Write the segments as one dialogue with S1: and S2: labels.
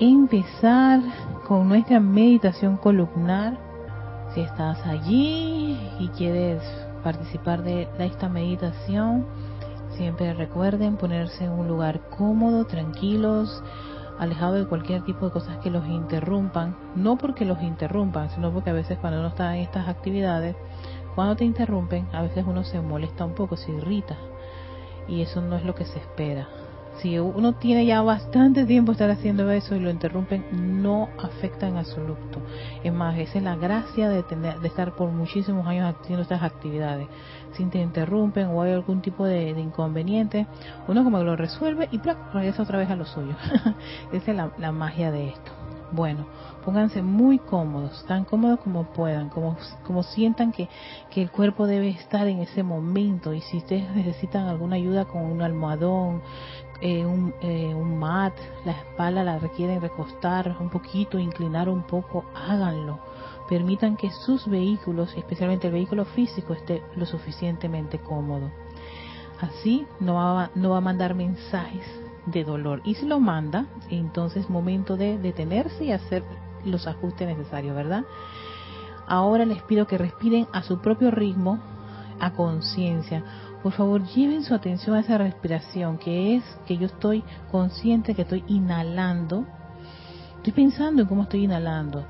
S1: empezar con nuestra meditación columnar. Si estás allí y quieres participar de esta meditación, siempre recuerden ponerse en un lugar cómodo, tranquilos, alejado de cualquier tipo de cosas que los interrumpan, no porque los interrumpan, sino porque a veces cuando uno está en estas actividades, cuando te interrumpen, a veces uno se molesta un poco, se irrita, y eso no es lo que se espera si uno tiene ya bastante tiempo estar haciendo eso y lo interrumpen, no afecta en absoluto. Es más, esa es la gracia de, tener, de estar por muchísimos años haciendo estas actividades. Si te interrumpen o hay algún tipo de, inconveniente, uno como lo resuelve y regresa otra vez a lo suyo. esa es la, la magia de esto. Bueno, pónganse muy cómodos, tan cómodos como puedan, como, como sientan que, que el cuerpo debe estar en ese momento y si ustedes necesitan alguna ayuda con un almohadón, eh, un, eh, un, mat, la espalda la requieren recostar un poquito, inclinar un poco, háganlo. Permitan que sus vehículos, especialmente el vehículo físico, esté lo suficientemente cómodo. Así no va, no va a mandar mensajes de dolor. Y si lo manda, entonces es momento de detenerse y hacer los ajustes necesarios, ¿verdad? Ahora les pido que respiren a su propio ritmo, a conciencia por favor lleven su atención a esa respiración, que es que yo estoy consciente que estoy inhalando. Estoy pensando en cómo estoy inhalando.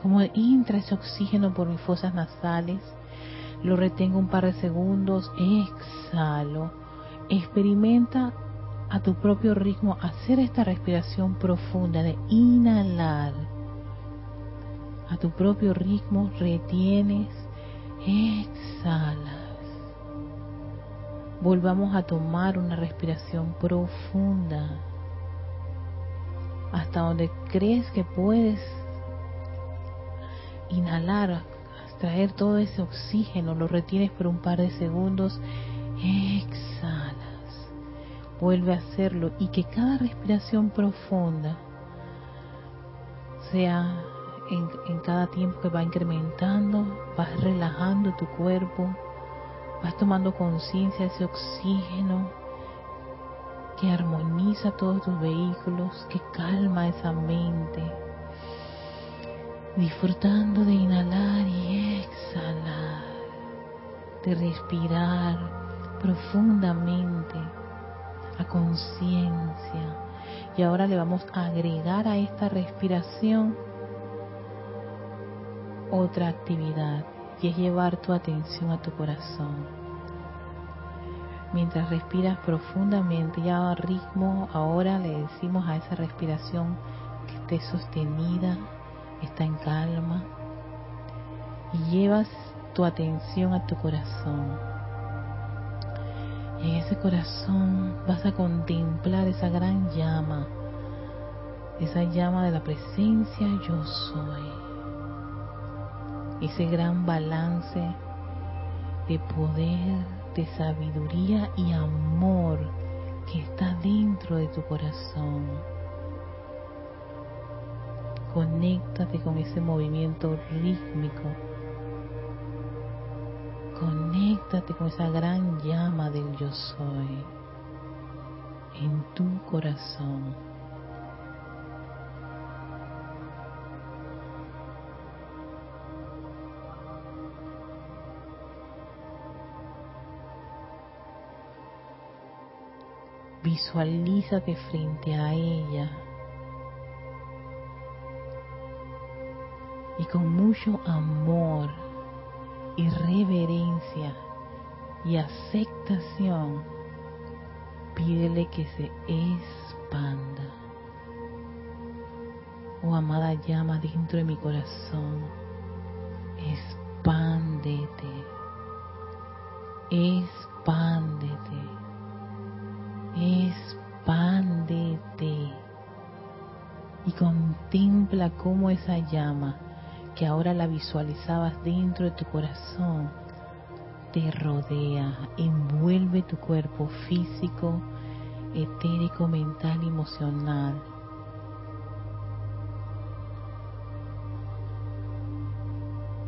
S1: Cómo entra ese oxígeno por mis fosas nasales. Lo retengo un par de segundos. Exhalo. Experimenta a tu propio ritmo hacer esta respiración profunda de inhalar. A tu propio ritmo retienes. Exhala volvamos a tomar una respiración profunda. Hasta donde crees que puedes inhalar, extraer todo ese oxígeno, lo retienes por un par de segundos, exhalas, vuelve a hacerlo y que cada respiración profunda sea en, en cada tiempo que va incrementando, vas relajando tu cuerpo, Vas tomando conciencia de ese oxígeno que armoniza todos tus vehículos, que calma esa mente. Disfrutando de inhalar y exhalar, de respirar profundamente a conciencia. Y ahora le vamos a agregar a esta respiración otra actividad y es llevar tu atención a tu corazón. Mientras respiras profundamente, ya a ritmo, ahora le decimos a esa respiración que esté sostenida, está en calma, y llevas tu atención a tu corazón. Y en ese corazón vas a contemplar esa gran llama, esa llama de la presencia yo soy ese gran balance de poder, de sabiduría y amor que está dentro de tu corazón. Conéctate con ese movimiento rítmico. Conéctate con esa gran llama del yo soy en tu corazón. Visualízate frente a ella y con mucho amor y reverencia y aceptación pídele que se expanda. Oh amada llama dentro de mi corazón, expándete, expándete cómo esa llama que ahora la visualizabas dentro de tu corazón te rodea, envuelve tu cuerpo físico, etérico, mental, emocional.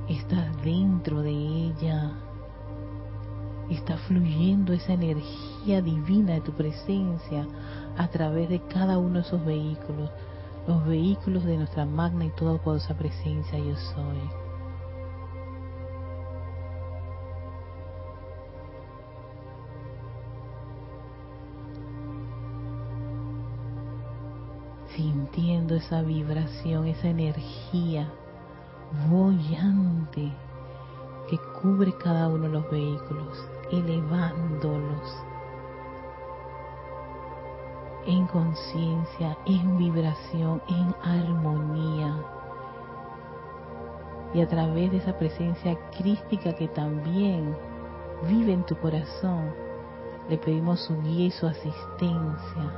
S1: Estás dentro de ella, está fluyendo esa energía divina de tu presencia a través de cada uno de esos vehículos, los vehículos de nuestra magna y todopoderosa presencia yo soy. Sintiendo esa vibración, esa energía bollante que cubre cada uno de los vehículos, elevándolos en conciencia, en vibración, en armonía. Y a través de esa presencia crística que también vive en tu corazón, le pedimos su guía y su asistencia.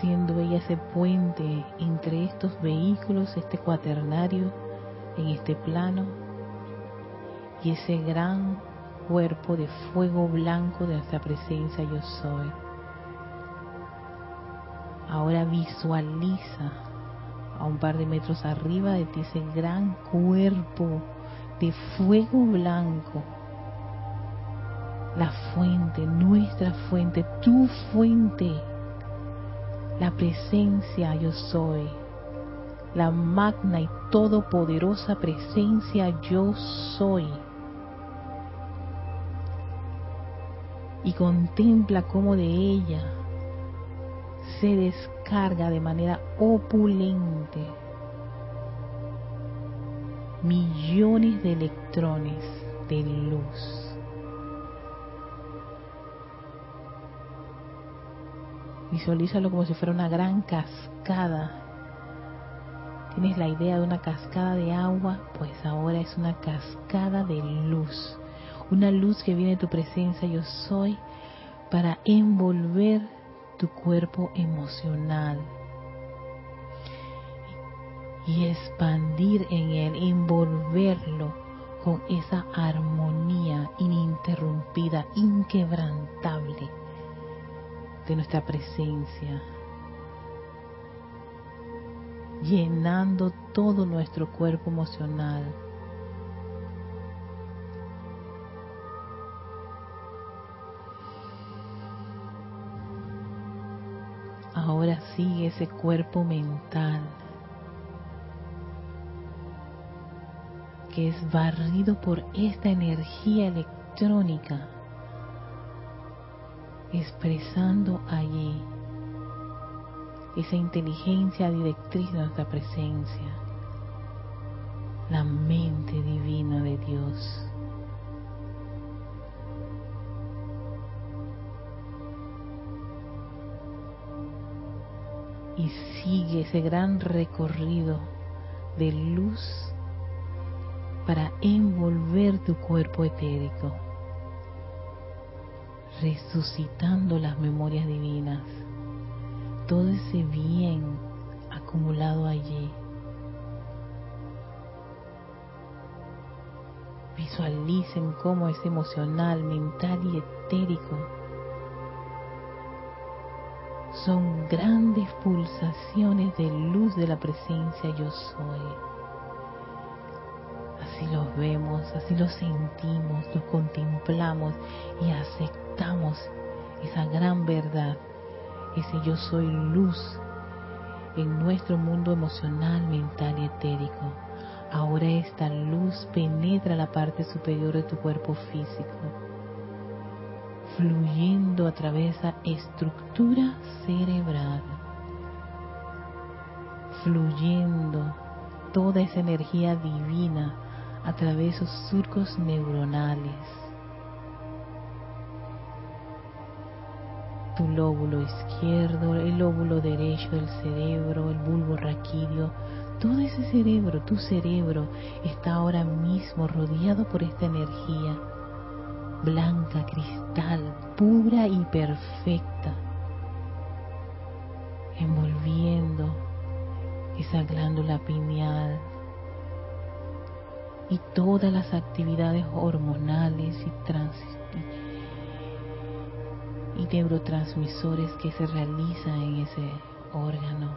S1: Siendo ella ese puente entre estos vehículos, este cuaternario en este plano y ese gran cuerpo de fuego blanco de nuestra presencia yo soy. Ahora visualiza a un par de metros arriba de ti ese gran cuerpo de fuego blanco. La fuente, nuestra fuente, tu fuente. La presencia yo soy. La magna y todopoderosa presencia yo soy y contempla cómo de ella se descarga de manera opulente millones de electrones de luz. Visualízalo como si fuera una gran cascada. ¿Tienes la idea de una cascada de agua? Pues ahora es una cascada de luz una luz que viene de tu presencia yo soy para envolver tu cuerpo emocional y expandir en él, envolverlo con esa armonía ininterrumpida, inquebrantable de nuestra presencia, llenando todo nuestro cuerpo emocional Ahora sigue ese cuerpo mental que es barrido por esta energía electrónica, expresando allí esa inteligencia directriz de nuestra presencia, la mente divina de Dios. Y sigue ese gran recorrido de luz para envolver tu cuerpo etérico, resucitando las memorias divinas, todo ese bien acumulado allí. Visualicen cómo es emocional, mental y etérico son grandes pulsaciones de luz de la presencia yo soy. Así los vemos, así los sentimos, los contemplamos y aceptamos esa gran verdad, ese yo soy luz en nuestro mundo emocional, mental y etérico. Ahora esta luz penetra la parte superior de tu cuerpo físico fluyendo a través de esa estructura cerebral, fluyendo toda esa energía divina a través de esos surcos neuronales. Tu lóbulo izquierdo, el lóbulo derecho del cerebro, el bulbo raquídeo, todo ese cerebro, tu cerebro, está ahora mismo rodeado por esta energía blanca, cristal, pura y perfecta, envolviendo esa glándula pineal y todas las actividades hormonales y, y neurotransmisores que se realizan en ese órgano.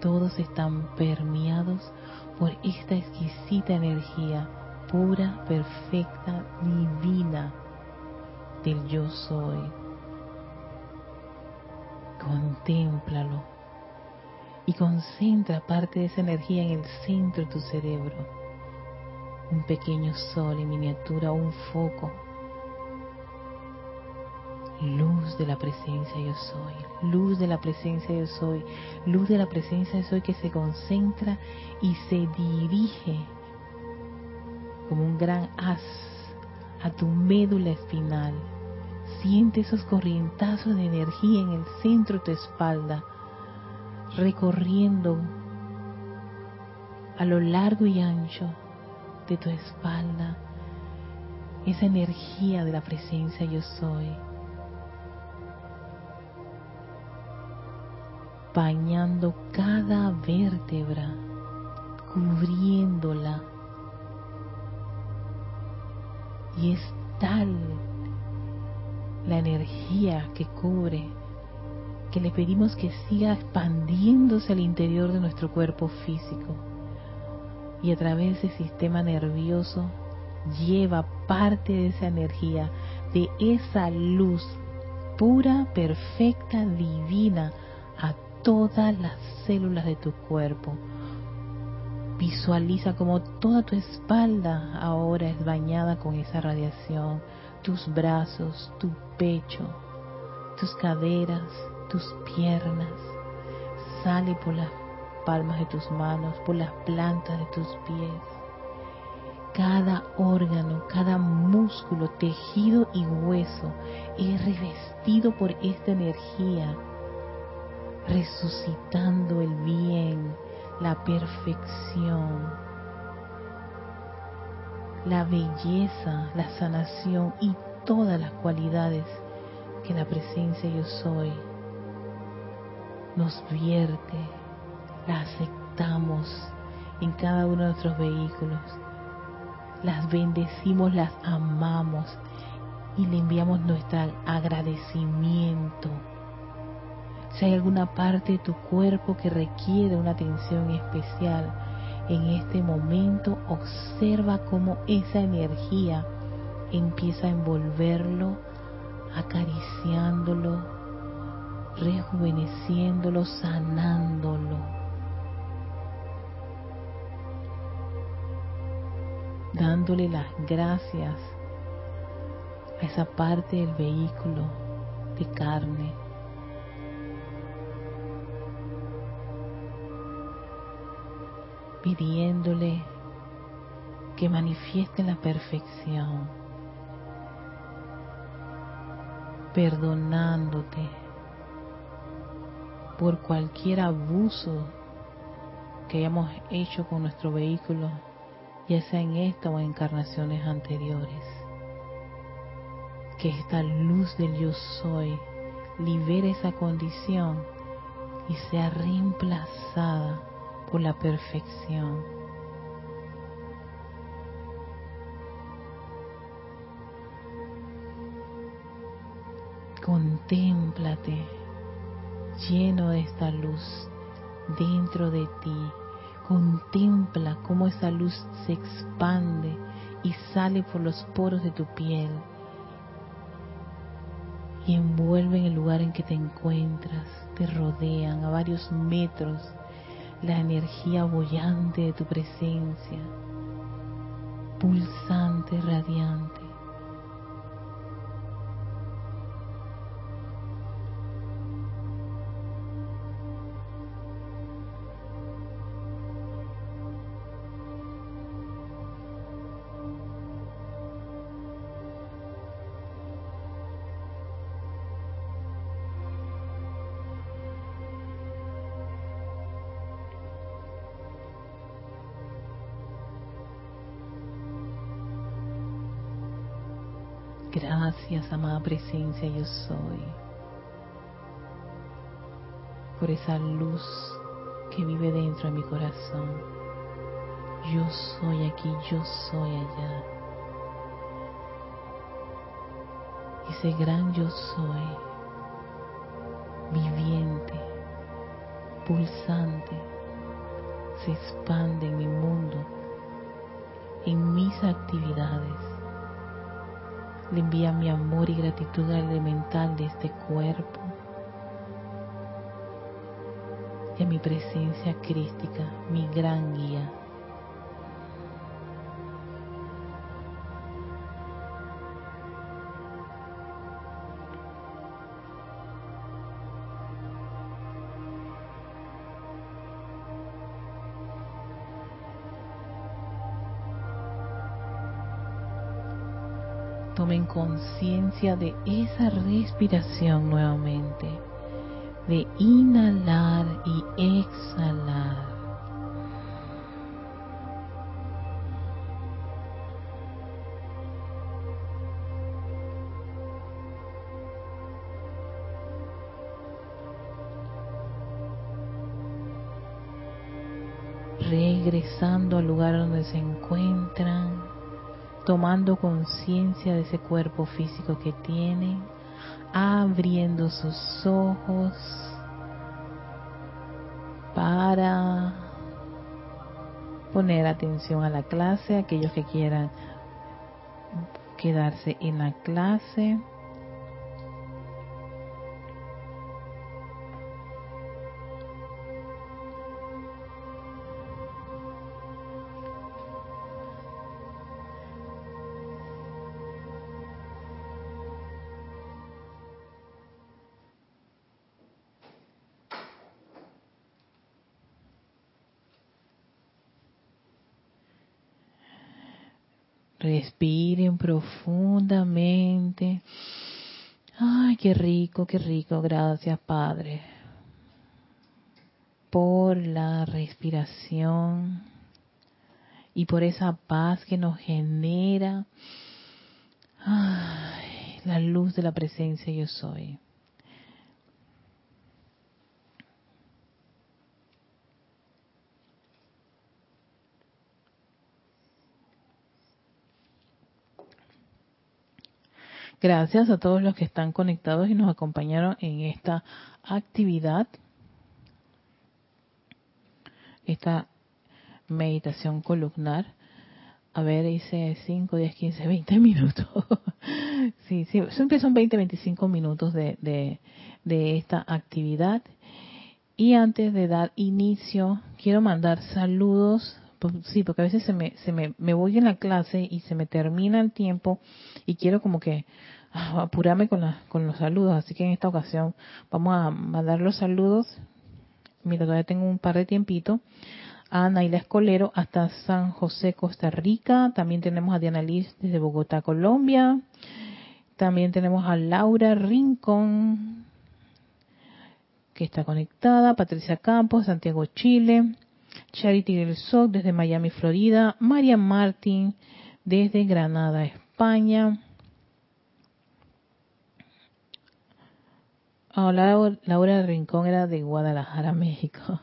S1: Todos están permeados por esta exquisita energía pura, perfecta, divina del yo soy. Contémplalo y concentra parte de esa energía en el centro de tu cerebro. Un pequeño sol en miniatura, un foco. Luz de la presencia yo soy, luz de la presencia yo soy, luz de la presencia yo soy que se concentra y se dirige como un gran haz a tu médula espinal. Siente esos corrientazos de energía en el centro de tu espalda, recorriendo a lo largo y ancho de tu espalda esa energía de la presencia yo soy. bañando cada vértebra, cubriéndola y es tal la energía que cubre que le pedimos que siga expandiéndose al interior de nuestro cuerpo físico. Y a través del sistema nervioso lleva parte de esa energía, de esa luz pura, perfecta, divina a todas las células de tu cuerpo, Visualiza como toda tu espalda ahora es bañada con esa radiación, tus brazos, tu pecho, tus caderas, tus piernas. Sale por las palmas de tus manos, por las plantas de tus pies. Cada órgano, cada músculo, tejido y hueso es revestido por esta energía, resucitando el bien, la perfección, la belleza, la sanación y todas las cualidades que la presencia yo soy nos vierte, la aceptamos en cada uno de nuestros vehículos, las bendecimos, las amamos y le enviamos nuestro agradecimiento. Si hay alguna parte de tu cuerpo que requiere una atención especial, en este momento observa cómo esa energía empieza a envolverlo, acariciándolo, rejuveneciéndolo, sanándolo. Dándole las gracias a esa parte del vehículo de carne pidiéndole que manifieste la perfección, perdonándote por cualquier abuso que hayamos hecho con nuestro vehículo, ya sea en esta o en encarnaciones anteriores. Que esta luz del yo soy libere esa condición y sea reemplazada por la perfección. Contémplate lleno de esta luz dentro de ti. Contempla cómo esa luz se expande y sale por los poros de tu piel y envuelve en el lugar en que te encuentras, te rodean a varios metros la energía bollante de tu presencia, pulsante, radiante. Gracias, amada presencia, yo soy. Por esa luz que vive dentro de mi corazón. Yo soy aquí, yo soy allá. Ese gran yo soy, viviente, pulsante, se expande en mi mundo, en mis actividades le envía mi amor y gratitud al elemental de este cuerpo y a mi presencia crística, mi gran guía. Conciencia de esa respiración nuevamente, de inhalar y exhalar. regresando al lugar donde se encuentran, tomando conciencia de ese cuerpo físico que tienen, abriendo sus ojos para poner atención a la clase, aquellos que quieran quedarse en la clase. Profundamente. Ay, qué rico, qué rico. Gracias, Padre, por la respiración y por esa paz que nos genera la luz de la presencia yo soy. Gracias a todos los que están conectados y nos acompañaron en esta actividad, esta meditación columnar. A ver, dice 5, 10, 15, 20 minutos. sí, sí, siempre son 20, 25 minutos de, de, de esta actividad. Y antes de dar inicio, quiero mandar saludos sí, porque a veces se me, se me, me voy en la clase y se me termina el tiempo y quiero como que ah, apurarme con, la, con los saludos. Así que en esta ocasión vamos a mandar los saludos. Mira, todavía tengo un par de tiempito. A Naila Escolero hasta San José, Costa Rica. También tenemos a Diana Liz desde Bogotá, Colombia. También tenemos a Laura Rincón, que está conectada. Patricia Campos, Santiago, Chile. Charity del Sol desde Miami, Florida, María Martín desde Granada, España. Oh, Laura, Rincón era de Guadalajara, México.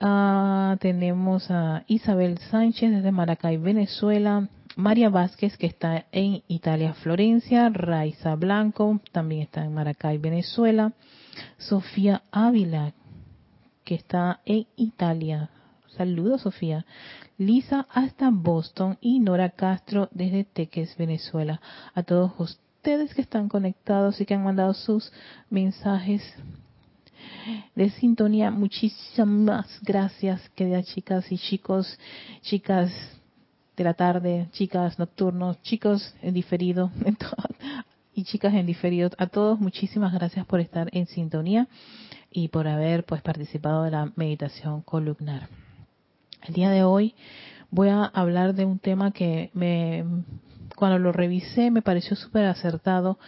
S1: Ah, tenemos a Isabel Sánchez desde Maracay, Venezuela. María Vázquez, que está en Italia, Florencia. Raiza Blanco, también está en Maracay, Venezuela. Sofía Ávila, que está en Italia. Saludos, Sofía. Lisa hasta Boston y Nora Castro desde Teques, Venezuela. A todos ustedes que están conectados y que han mandado sus mensajes de sintonía, muchísimas gracias, queridas chicas y chicos, chicas de la tarde, chicas nocturnos, chicos en diferido, y chicas en diferido. A todos muchísimas gracias por estar en sintonía y por haber pues participado de la meditación columnar. El día de hoy voy a hablar de un tema que me cuando lo revisé me pareció súper acertado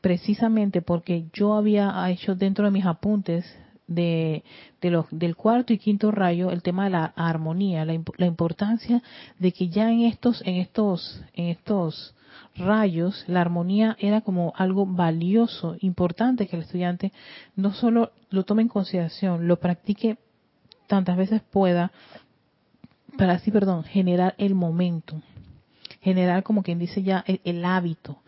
S1: precisamente porque yo había hecho dentro de mis apuntes de, de los, del cuarto y quinto rayo el tema de la armonía, la, la importancia de que ya en estos en estos en estos rayos, la armonía era como algo valioso, importante que el estudiante no solo lo tome en consideración, lo practique tantas veces pueda, para así, perdón, generar el momento, generar como quien dice ya el, hábito.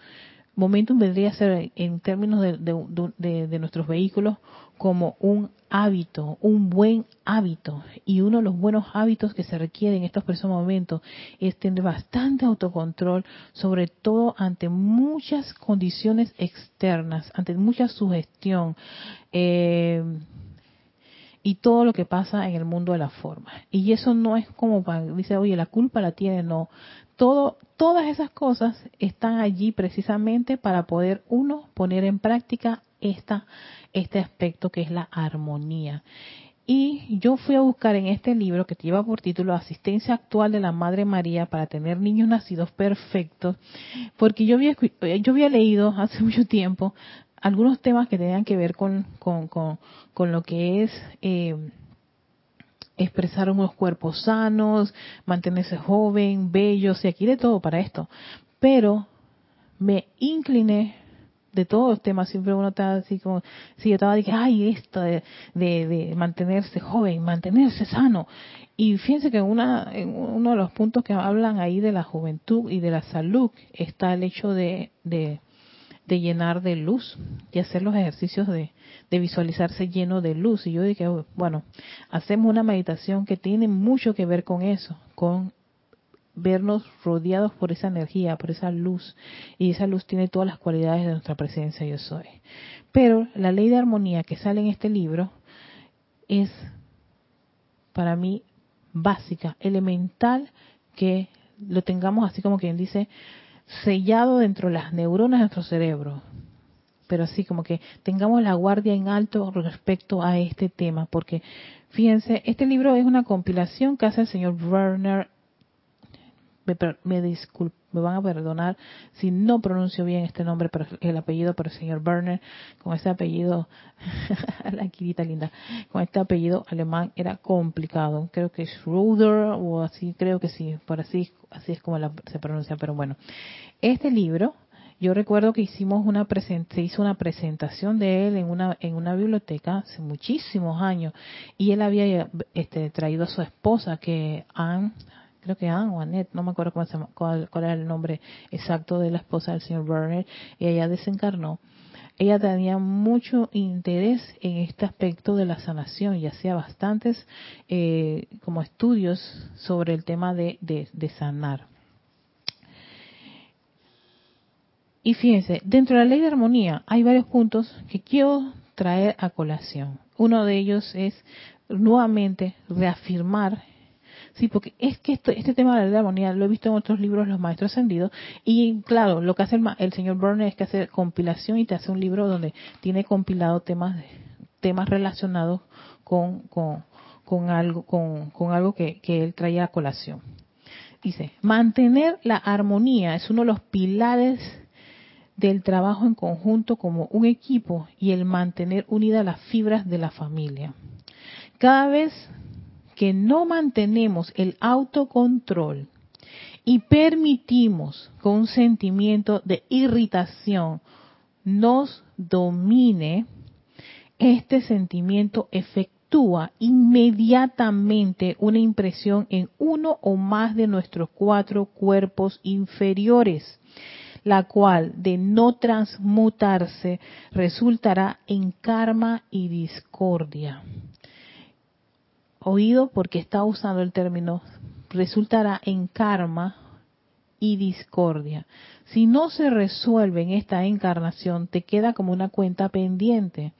S1: Momentum vendría a ser en términos de, nuestros vehículos como un hábito, un buen hábito. Y uno de los buenos hábitos que se requieren en estos precisos momentos es tener bastante autocontrol, sobre todo ante muchas condiciones externas, ante mucha sugestión. Eh, y todo lo que pasa en el mundo de la forma. Y eso no es como para, dice, oye, la culpa la tiene, no. Todo, todas esas cosas están allí precisamente para poder uno poner en práctica esta, este aspecto que es la armonía. Y yo fui a buscar en este libro que lleva por título Asistencia actual de la Madre María para tener niños nacidos perfectos, porque yo había, yo había leído hace mucho tiempo algunos temas que tenían que ver con, con, con, lo que es eh, expresar unos cuerpos sanos, mantenerse joven, bello, y aquí de todo para esto. Pero me incliné de todos los temas, siempre uno está así como, si yo estaba diciendo, ay, esto de, de, mantenerse joven, mantenerse sano. Y fíjense que una, uno de los puntos que hablan ahí de la juventud y de la salud está el hecho de, de de llenar de luz y hacer los ejercicios de, visualizarse lleno de luz. Y yo dije, oh, bueno, hacemos una meditación que tiene mucho que ver con eso, con vernos rodeados por esa energía, por esa luz. Y esa luz tiene todas las cualidades de nuestra presencia yo soy. Pero la ley de armonía que sale en este libro es para mí básica, elemental, que lo tengamos así como quien dice, sellado dentro de las neuronas de nuestro cerebro. Pero así como que tengamos la guardia en alto respecto a este tema, porque fíjense, este libro es una compilación que hace el señor Werner me, me me van a perdonar si no pronuncio bien este nombre, pero el apellido por el señor Werner, con este apellido, la quirita linda, con este apellido alemán era complicado. Creo que Schroeder o así, creo que sí, por así, así es como se pronuncia, pero bueno. Este libro, yo recuerdo que hicimos una se hizo una presentación de él en una en una biblioteca hace muchísimos años y él había este, traído a su esposa que han creo que Anne o Annette, no me acuerdo cómo se cuál, era el nombre exacto de la esposa del señor Werner, y ella desencarnó. Ella tenía mucho interés en este aspecto de la sanación y hacía bastantes eh, como estudios sobre el tema de, de sanar. Y fíjense, dentro de la ley de armonía hay varios puntos que quiero traer a colación. Uno de ellos es nuevamente reafirmar Sí, porque es que este tema de la armonía lo he visto en otros libros, los maestros ascendidos, y claro, lo que hace el, señor Burner es que hace compilación y te hace un libro donde tiene compilado temas temas relacionados con, con, algo, con, algo que, que él traía a colación. Dice, mantener la armonía es uno de los pilares del trabajo en conjunto como un equipo y el mantener unidas las fibras de la familia. Cada vez que no mantenemos el autocontrol y permitimos que un sentimiento de irritación nos domine, este sentimiento efectúa inmediatamente una impresión en uno o más de nuestros cuatro cuerpos inferiores, la cual, de no transmutarse, resultará en karma y discordia oído porque está usando el término, resultará en karma y discordia. Si no se resuelve en esta encarnación, te queda como una cuenta pendiente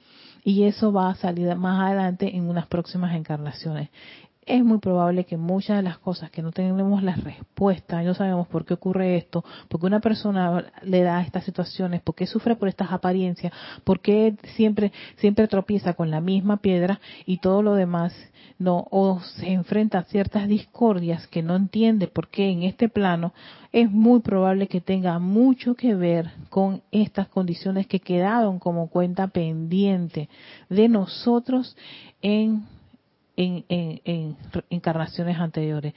S1: y eso va a salir más adelante en unas próximas encarnaciones es muy probable que muchas de las cosas que no tenemos la respuesta, no sabemos por qué ocurre esto, por qué una persona le da estas situaciones, por qué sufre por estas apariencias, por qué siempre, siempre tropieza con la misma piedra y todo lo demás, no, o se enfrenta a ciertas discordias que no entiende por qué en este plano, es muy probable que tenga mucho que ver con estas condiciones que quedaron como cuenta pendiente de nosotros en en, encarnaciones anteriores.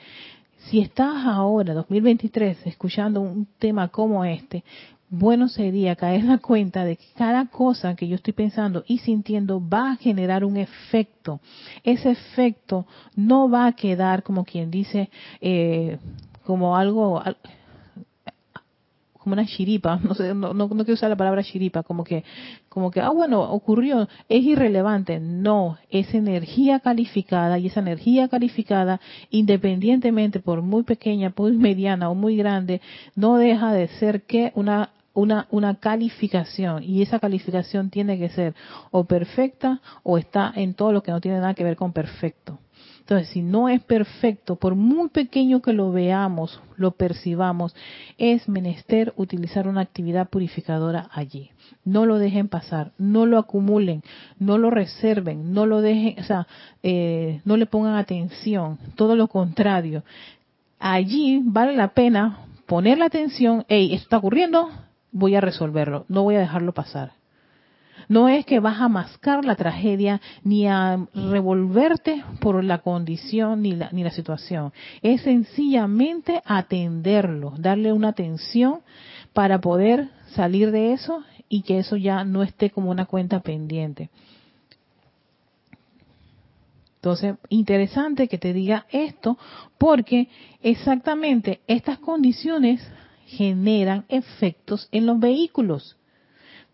S1: Si estás ahora, 2023, escuchando un tema como este, bueno sería caer en la cuenta de que cada cosa que yo estoy pensando y sintiendo va a generar un efecto. Ese efecto no va a quedar como quien dice, eh, como algo como una chiripa, no sé, no, no, quiero usar la palabra chiripa, como que, como que, ah, bueno, ocurrió, es irrelevante. No, es energía calificada y esa energía calificada, independientemente por muy pequeña, muy mediana o muy grande, no deja de ser que una una, una calificación y esa calificación tiene que ser o perfecta o está en todo lo que no tiene nada que ver con perfecto. Entonces, si no es perfecto, por muy pequeño que lo veamos, lo percibamos, es menester utilizar una actividad purificadora allí. No lo dejen pasar, no lo acumulen, no lo reserven, no lo dejen, o sea, eh, no le pongan atención, todo lo contrario. Allí vale la pena poner la atención, hey, esto está ocurriendo, voy a resolverlo, no voy a dejarlo pasar. No es que vas a mascar la tragedia ni a revolverte por la condición ni la, ni la situación. Es sencillamente atenderlo, darle una atención para poder salir de eso y que eso ya no esté como una cuenta pendiente. Entonces, interesante que te diga esto porque exactamente estas condiciones generan efectos en los vehículos.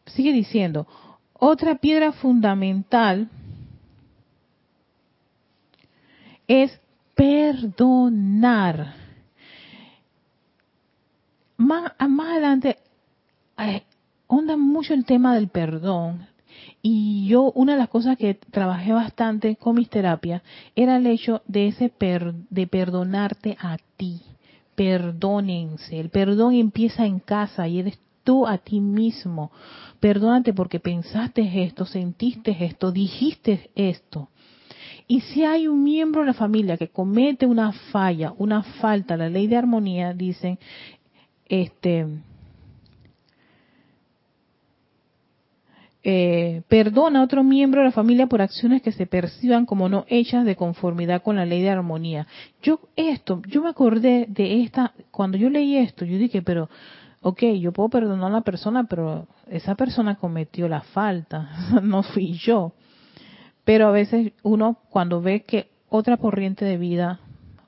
S1: Sigue diciendo, otra piedra fundamental es perdonar. Más, adelante, eh, onda mucho el tema del perdón. Y yo, una de las cosas que trabajé bastante con mis terapias era el hecho de ese de perdonarte a ti. Perdónense. El perdón empieza en casa y eres tú a ti mismo. Perdónate porque pensaste esto, sentiste esto, dijiste esto. Y si hay un miembro de la familia que comete una falla, una falta, la ley de armonía, dicen, este, eh, perdona a otro miembro de la familia por acciones que se perciban como no hechas de conformidad con la ley de armonía. Yo esto, yo me acordé de esta, cuando yo leí esto, yo dije, pero ok, yo puedo perdonar a la persona, pero esa persona cometió la falta, no fui yo. Pero a veces uno cuando ve que otra corriente de vida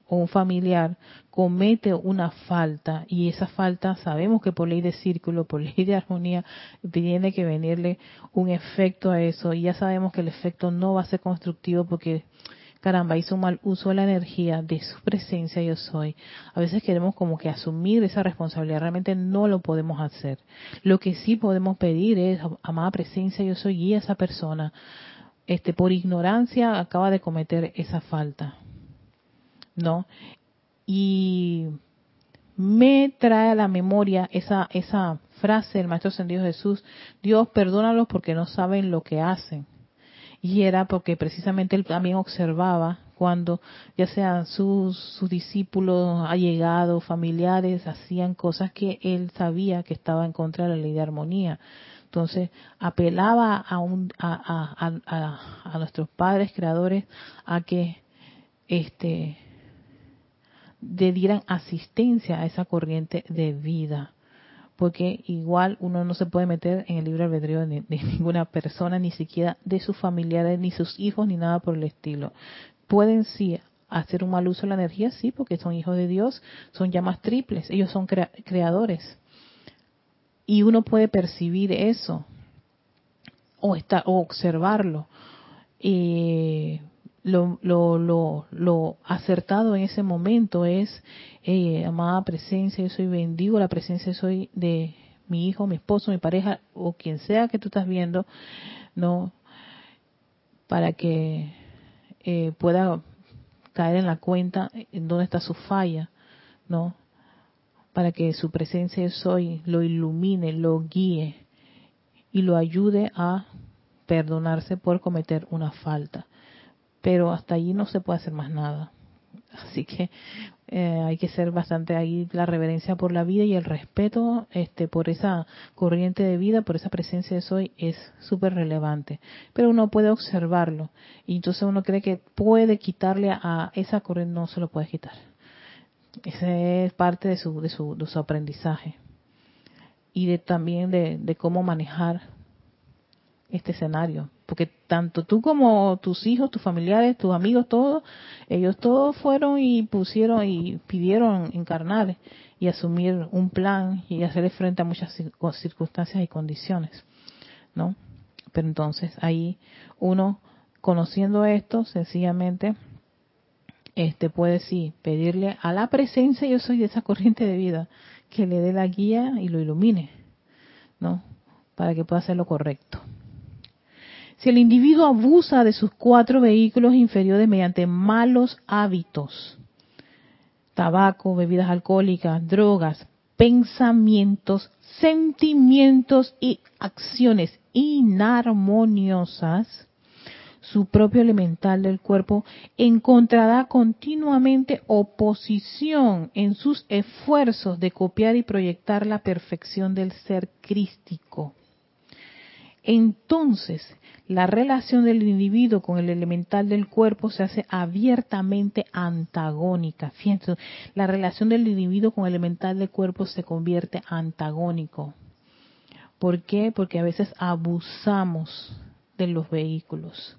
S1: o un familiar comete una falta y esa falta sabemos que por ley de círculo, por ley de armonía, tiene que venirle un efecto a eso y ya sabemos que el efecto no va a ser constructivo porque caramba, hizo mal uso de la energía de su presencia yo soy. A veces queremos como que asumir esa responsabilidad, realmente no lo podemos hacer. Lo que sí podemos pedir es, amada presencia yo soy, guía a esa persona. Este, por ignorancia acaba de cometer esa falta. ¿No? Y me trae a la memoria esa, esa frase del Maestro Ascendido Jesús, Dios perdónalos porque no saben lo que hacen y era porque precisamente él también observaba cuando ya sean sus, sus discípulos allegados, familiares, hacían cosas que él sabía que estaba en contra de la ley de armonía. Entonces apelaba a, un, a, a, a, nuestros padres creadores a que este le dieran asistencia a esa corriente de vida porque igual uno no se puede meter en el libre albedrío de, ninguna persona, ni siquiera de sus familiares, ni sus hijos, ni nada por el estilo. Pueden sí hacer un mal uso de la energía, sí, porque son hijos de Dios, son llamas triples, ellos son creadores. Y uno puede percibir eso, o, está, o observarlo. Eh, lo, lo, lo, lo, acertado en ese momento es, amada presencia, yo soy bendigo la presencia, soy de mi hijo, mi esposo, mi pareja o quien sea que tú estás viendo, no, para que eh, pueda caer en la cuenta en dónde está su falla, no, para que su presencia soy lo ilumine, lo guíe y lo ayude a perdonarse por cometer una falta pero hasta allí no se puede hacer más nada. Así que eh, hay que ser bastante ahí la reverencia por la vida y el respeto este por esa corriente de vida, por esa presencia de soy es súper relevante. Pero uno puede observarlo y entonces uno cree que puede quitarle a esa corriente, no se lo puede quitar. Ese es parte de su, de su, de su aprendizaje y de también de, de cómo manejar este escenario porque tanto tú como tus hijos, tus familiares, tus amigos, todos, ellos todos fueron y pusieron y pidieron encarnar y asumir un plan y hacerle frente a muchas circunstancias y condiciones, ¿no? Pero entonces ahí uno, conociendo esto, sencillamente este puede sí pedirle a la presencia, yo soy de esa corriente de vida, que le dé la guía y lo ilumine, ¿no? Para que pueda hacer lo correcto. Si el individuo abusa de sus cuatro vehículos inferiores mediante malos hábitos, tabaco, bebidas alcohólicas, drogas, pensamientos, sentimientos y acciones inarmoniosas, su propio elemental del cuerpo encontrará continuamente oposición en sus esfuerzos de copiar y proyectar la perfección del ser crístico. Entonces, la relación del individuo con el elemental del cuerpo se hace abiertamente antagónica. Fíjense, la relación del individuo con el elemental del cuerpo se convierte antagónico. ¿Por qué? Porque a veces abusamos de los vehículos.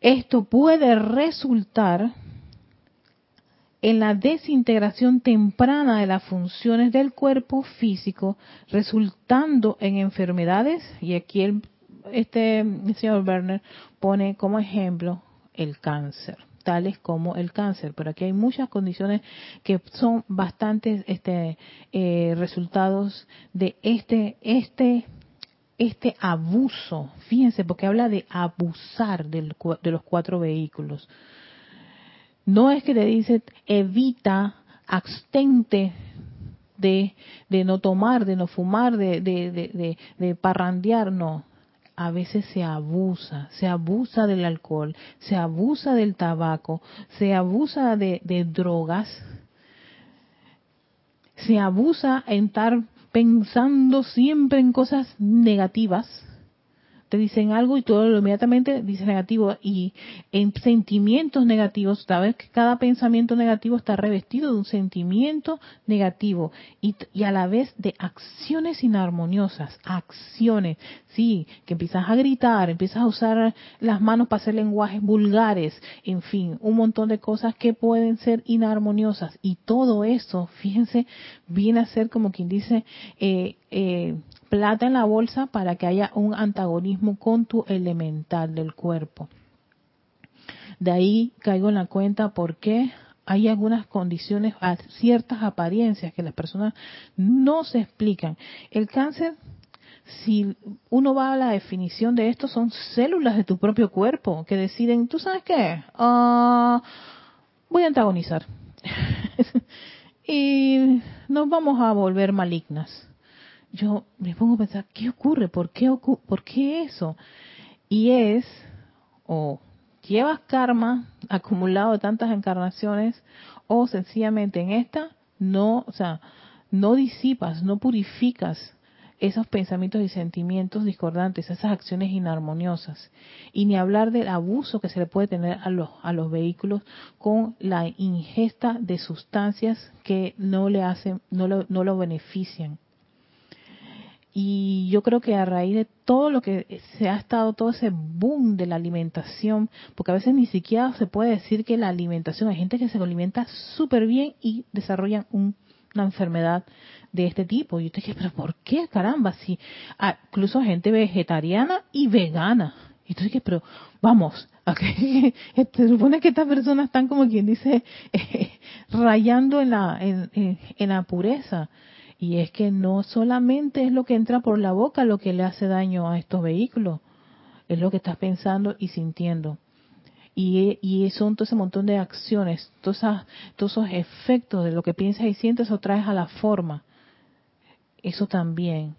S1: Esto puede resultar en la desintegración temprana de las funciones del cuerpo físico, resultando en enfermedades, y aquí el, este señor Werner pone como ejemplo el cáncer, tales como el cáncer, pero aquí hay muchas condiciones que son bastantes este, eh, resultados de este, este este abuso, fíjense, porque habla de abusar de los cuatro vehículos. No es que te dice evita, abstente de, de no tomar, de no fumar, de, de, de, parrandear, no. A veces se abusa, se abusa del alcohol, se abusa del tabaco, se abusa de, de drogas, se abusa en estar pensando siempre en cosas negativas, te dicen algo y todo lo inmediatamente dice negativo y en sentimientos negativos, sabes que cada pensamiento negativo está revestido de un sentimiento negativo y, y, a la vez de acciones inarmoniosas, acciones, sí, que empiezas a gritar, empiezas a usar las manos para hacer lenguajes vulgares, en fin, un montón de cosas que pueden ser inarmoniosas. Y todo eso, fíjense, viene a ser como quien dice, eh, eh, plata en la bolsa para que haya un antagonismo con tu elemental del cuerpo. De ahí caigo en la cuenta porque hay algunas condiciones, ciertas apariencias que las personas no se explican. El cáncer, si uno va a la definición de esto, son células de tu propio cuerpo que deciden, ¿tú sabes qué? Ah, voy a antagonizar. y nos vamos a volver malignas yo me pongo a pensar, ¿qué ocurre? ¿Por qué, ¿Por qué eso? Y es, o llevas karma acumulado de tantas encarnaciones, o sencillamente en esta no, o sea, no disipas, no purificas esos pensamientos y sentimientos discordantes, esas acciones inarmoniosas. Y ni hablar del abuso que se le puede tener a los, a los vehículos con la ingesta de sustancias que no le hacen, no no lo benefician. Y yo creo que a raíz de todo lo que se ha estado, todo ese boom de la alimentación, porque a veces ni siquiera se puede decir que la alimentación, hay gente que se alimenta súper bien y desarrollan una enfermedad de este tipo. Y yo te dije, pero ¿por qué caramba? Si ah, incluso gente vegetariana y vegana. Y tú dices, pero vamos, okay. se supone que estas personas están como quien dice, rayando en la, en, en la pureza. Y es que no solamente es lo que entra por la boca lo que le hace daño a estos vehículos, es lo que estás pensando y sintiendo. Y, y son todo ese montón de acciones, todos, todos esos efectos de lo que piensas y sientes o traes a la forma. Eso también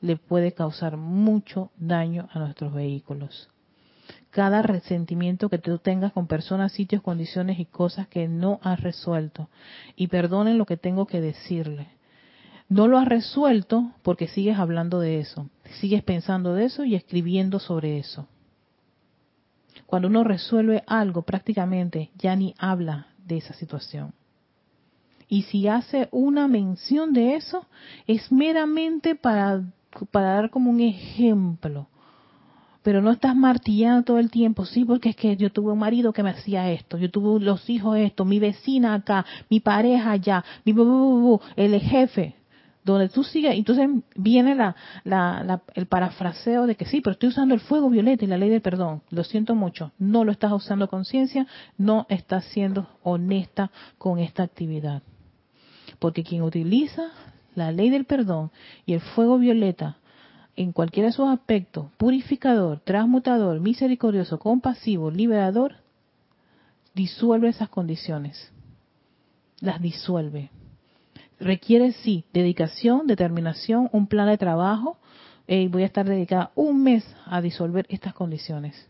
S1: le puede causar mucho daño a nuestros vehículos. Cada resentimiento que tú tengas con personas, sitios, condiciones y cosas que no has resuelto. Y perdonen lo que tengo que decirle no lo has resuelto porque sigues hablando de eso, sigues pensando de eso y escribiendo sobre eso. Cuando uno resuelve algo, prácticamente ya ni habla de esa situación. Y si hace una mención de eso, es meramente para, para dar como un ejemplo. pero no estás martillando todo el tiempo, sí, porque es que yo tuve un marido que me hacía esto, yo tuve los hijos esto, mi vecina acá, mi pareja allá, mi el jefe, donde tú sigues, entonces viene la, la, el parafraseo de que sí, pero estoy usando el fuego violeta y la ley del perdón. Lo siento mucho, no lo estás usando conciencia, no estás siendo honesta con esta actividad. Porque quien utiliza la ley del perdón y el fuego violeta en cualquiera de sus aspectos, purificador, transmutador, misericordioso, compasivo, liberador, disuelve esas condiciones. Las disuelve requiere sí dedicación, determinación, un plan de trabajo. y voy a estar dedicada un mes a disolver estas condiciones.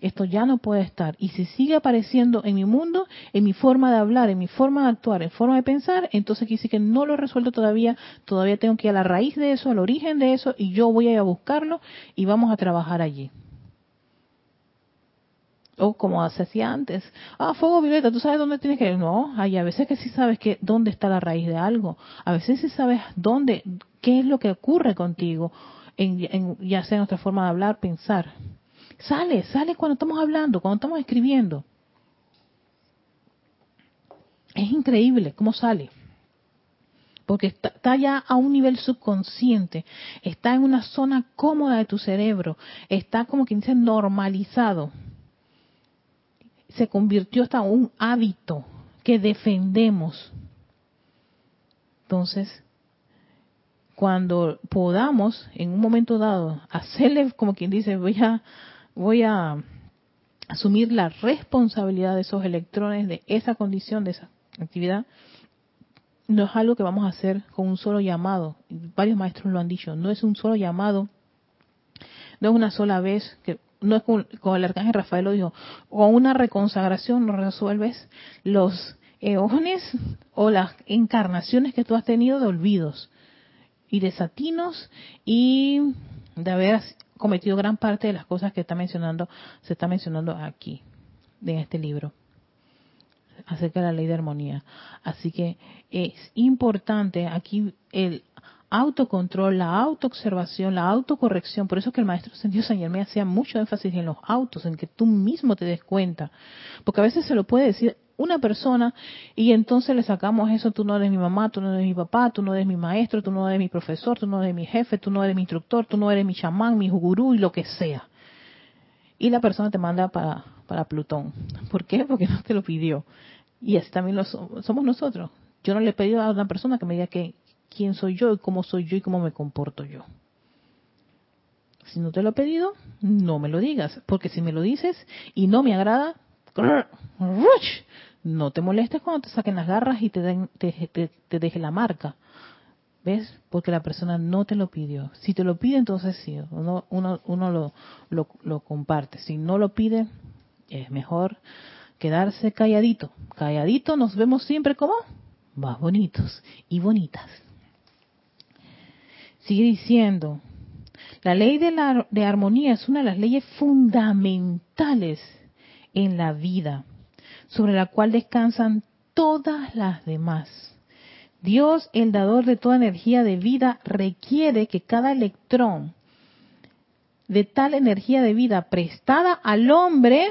S1: Esto ya no puede estar. Y si sigue apareciendo en mi mundo, en mi forma de hablar, en mi forma de actuar, en forma de pensar, entonces quiere decir que no lo he resuelto todavía. Todavía tengo que ir a la raíz de eso, al origen de eso, y yo voy a ir a buscarlo y vamos a trabajar allí. O como se hacía antes, ah, fuego violeta, ¿tú sabes dónde tienes que ir? No, hay a veces que sí sabes que dónde está la raíz de algo. A veces sí sabes dónde, qué es lo que ocurre contigo, en, ya sea nuestra forma de hablar, pensar. Sale, sale cuando estamos hablando, cuando estamos escribiendo. Es increíble cómo sale. Porque está, está, ya a un nivel subconsciente, está en una zona cómoda de tu cerebro, está como quien dice normalizado se convirtió hasta un hábito que defendemos. Entonces, cuando podamos en un momento dado hacerle como quien dice voy a voy a asumir la responsabilidad de esos electrones de esa condición de esa actividad no es algo que vamos a hacer con un solo llamado varios maestros lo han dicho no es un solo llamado no es una sola vez que no es como, el arcángel Rafael lo dijo, con una reconsagración no resuelves los eones o las encarnaciones que tú has tenido de olvidos y desatinos y de haber cometido gran parte de las cosas que está mencionando, se está mencionando aquí, en este libro, acerca de la ley de armonía. Así que es importante aquí el autocontrol, la autoobservación, la autocorrección. Por eso que el maestro Sendido Señor me hacía mucho énfasis en los autos, en que tú mismo te des cuenta. Porque a veces se lo puede decir una persona y entonces le sacamos eso, tú no eres mi mamá, tú no eres mi papá, tú no eres mi maestro, tú no eres mi profesor, tú no eres mi jefe, tú no eres mi instructor, tú no eres mi chamán, mi gurú y lo que sea. Y la persona te manda para, para Plutón. ¿Por qué? Porque no te lo pidió. Y así también lo somos nosotros. Yo no le he pedido a una persona que me diga que, quién soy yo y cómo soy yo y cómo me comporto yo. Si no te lo he pedido, no me lo digas, porque si me lo dices y no me agrada, no te molestes cuando te saquen las garras y te, den, te, deje la marca. ¿Ves? Porque la persona no te lo pidió. Si te lo pide, entonces sí, uno, uno, uno lo, lo, lo comparte. Si no lo pide, es mejor quedarse calladito. Calladito nos vemos siempre como más bonitos y bonitas. Sigue diciendo, la ley de, la, armonía es una de las leyes fundamentales en la vida, sobre la cual descansan todas las demás. Dios, el dador de toda energía de vida, requiere que cada electrón de tal energía de vida prestada al hombre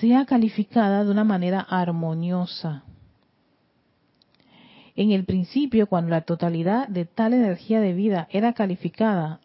S1: sea calificada de una manera armoniosa en el principio, cuando la totalidad de tal energía de vida era calificada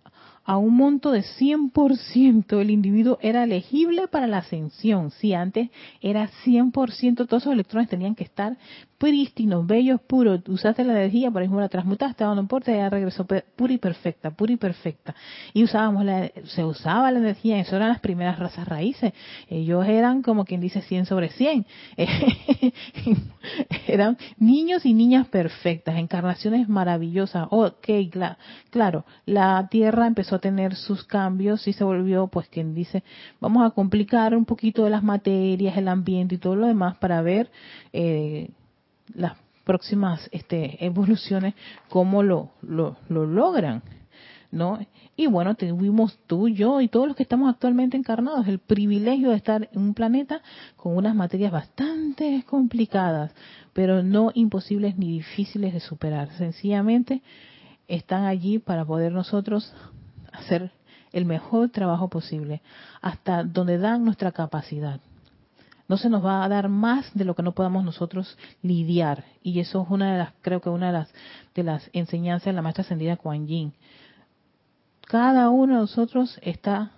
S1: a un monto de 100%, el individuo era elegible para la ascensión. Si antes era 100%, todos esos electrones tenían que estar prístinos, bellos, puros. Usaste la energía, por ejemplo, la transmutaste, no importa, ya regresó pura y perfecta, pura y perfecta. Y usábamos la, se usaba la energía, eso eran las primeras razas raíces. Ellos eran como quien dice 100 sobre 100. eran niños y niñas perfectas, encarnaciones maravillosas. Ok, claro, la Tierra empezó a tener sus cambios y se volvió, pues quien dice, vamos a complicar un poquito de las materias, el ambiente y todo lo demás para ver eh, las próximas este, evoluciones, cómo lo, lo, lo logran. ¿no? Y bueno, tuvimos tú, yo y todos los que estamos actualmente encarnados el privilegio de estar en un planeta con unas materias bastante complicadas, pero no imposibles ni difíciles de superar. Sencillamente están allí para poder nosotros hacer el mejor trabajo posible, hasta donde dan nuestra capacidad. No se nos va a dar más de lo que no podamos nosotros lidiar. Y eso es una de las, creo que una de las, de las enseñanzas de la maestra ascendida Kuan Yin. Cada uno de nosotros está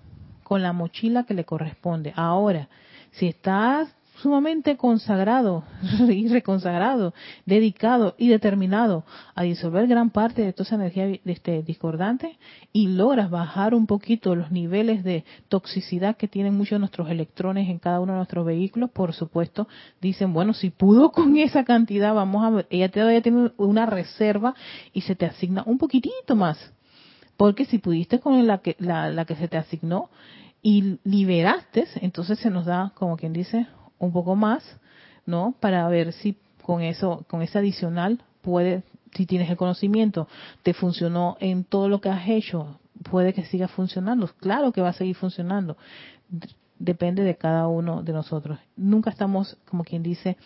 S1: con la mochila que le corresponde. Ahora, si estás sumamente consagrado y reconsagrado, dedicado y determinado a disolver gran parte de toda esa energía este, discordante y logras bajar un poquito los niveles de toxicidad que tienen muchos de nuestros electrones en cada uno de nuestros vehículos, por supuesto, dicen, bueno, si pudo con esa cantidad, vamos a ver, ella todavía tiene una reserva y se te asigna un poquitito más. Porque si pudiste con la que, la, la que se te asignó y liberaste, entonces se nos da, como quien dice, un poco más, ¿no? Para ver si con eso, con ese adicional puede, si tienes el conocimiento, te funcionó en todo lo que has hecho, puede que siga funcionando. Claro que va a seguir funcionando. Depende de cada uno de nosotros. Nunca estamos, como quien dice,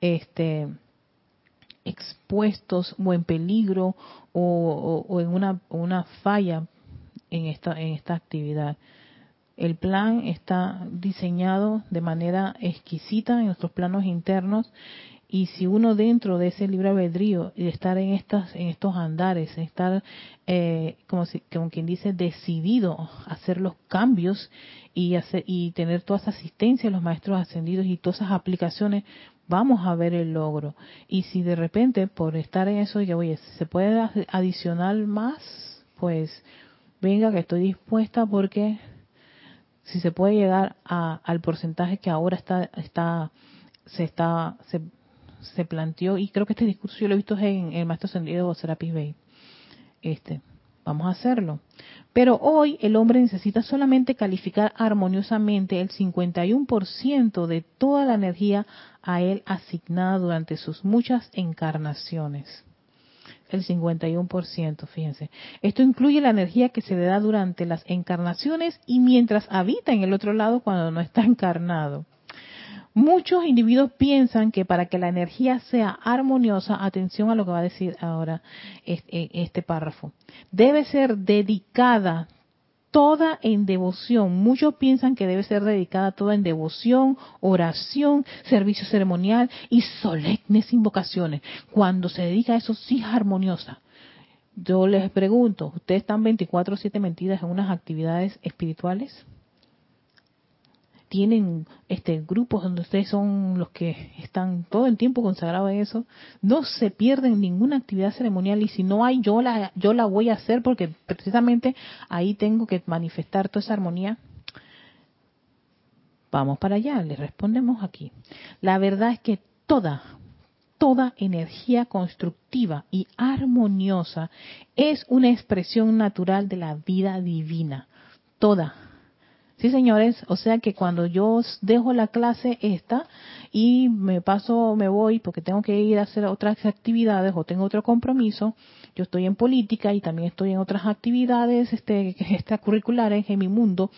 S1: este expuestos o en peligro o, en una, una falla en esta, en esta actividad. El plan está diseñado de manera exquisita en nuestros planos internos y si uno dentro de ese libre albedrío y de estar en estas en estos andares estar eh, como si, como quien dice decidido a hacer los cambios y hacer y tener toda esa asistencia de los maestros ascendidos y todas esas aplicaciones vamos a ver el logro. Y si de repente por estar en eso ya oye se puede adicionar más pues venga que estoy dispuesta porque si se puede llegar al porcentaje que ahora está, está, se está, se, planteó, y creo que este discurso yo lo he visto en, el Maestro Ascendido Serapis Bay. Este, vamos a hacerlo. Pero hoy el hombre necesita solamente calificar armoniosamente el 51% de toda la energía a él asignada durante sus muchas encarnaciones el 51%, fíjense. Esto incluye la energía que se le da durante las encarnaciones y mientras habita en el otro lado cuando no está encarnado. Muchos individuos piensan que para que la energía sea armoniosa, atención a lo que va a decir ahora este, este párrafo, debe ser dedicada toda en devoción. Muchos piensan que debe ser dedicada toda en devoción, oración, servicio ceremonial y solemnes invocaciones. Cuando se dedica a eso, sí es armoniosa. Yo les pregunto, ¿ustedes están 24/7 mentidas en unas actividades espirituales? Tienen este grupos donde ustedes son los que están todo el tiempo consagrados en eso, no se pierden ninguna actividad ceremonial y si no hay yo la yo la voy a hacer porque precisamente ahí tengo que manifestar toda esa armonía. Vamos para allá, le respondemos aquí. La verdad es que toda toda energía constructiva y armoniosa es una expresión natural de la vida divina. Toda, Sí, señores, o sea que cuando yo dejo la clase esta y me paso, me voy porque tengo que ir a hacer otras actividades o tengo otro compromiso, yo estoy en política y también estoy en otras actividades este, extracurriculares en mi mundo.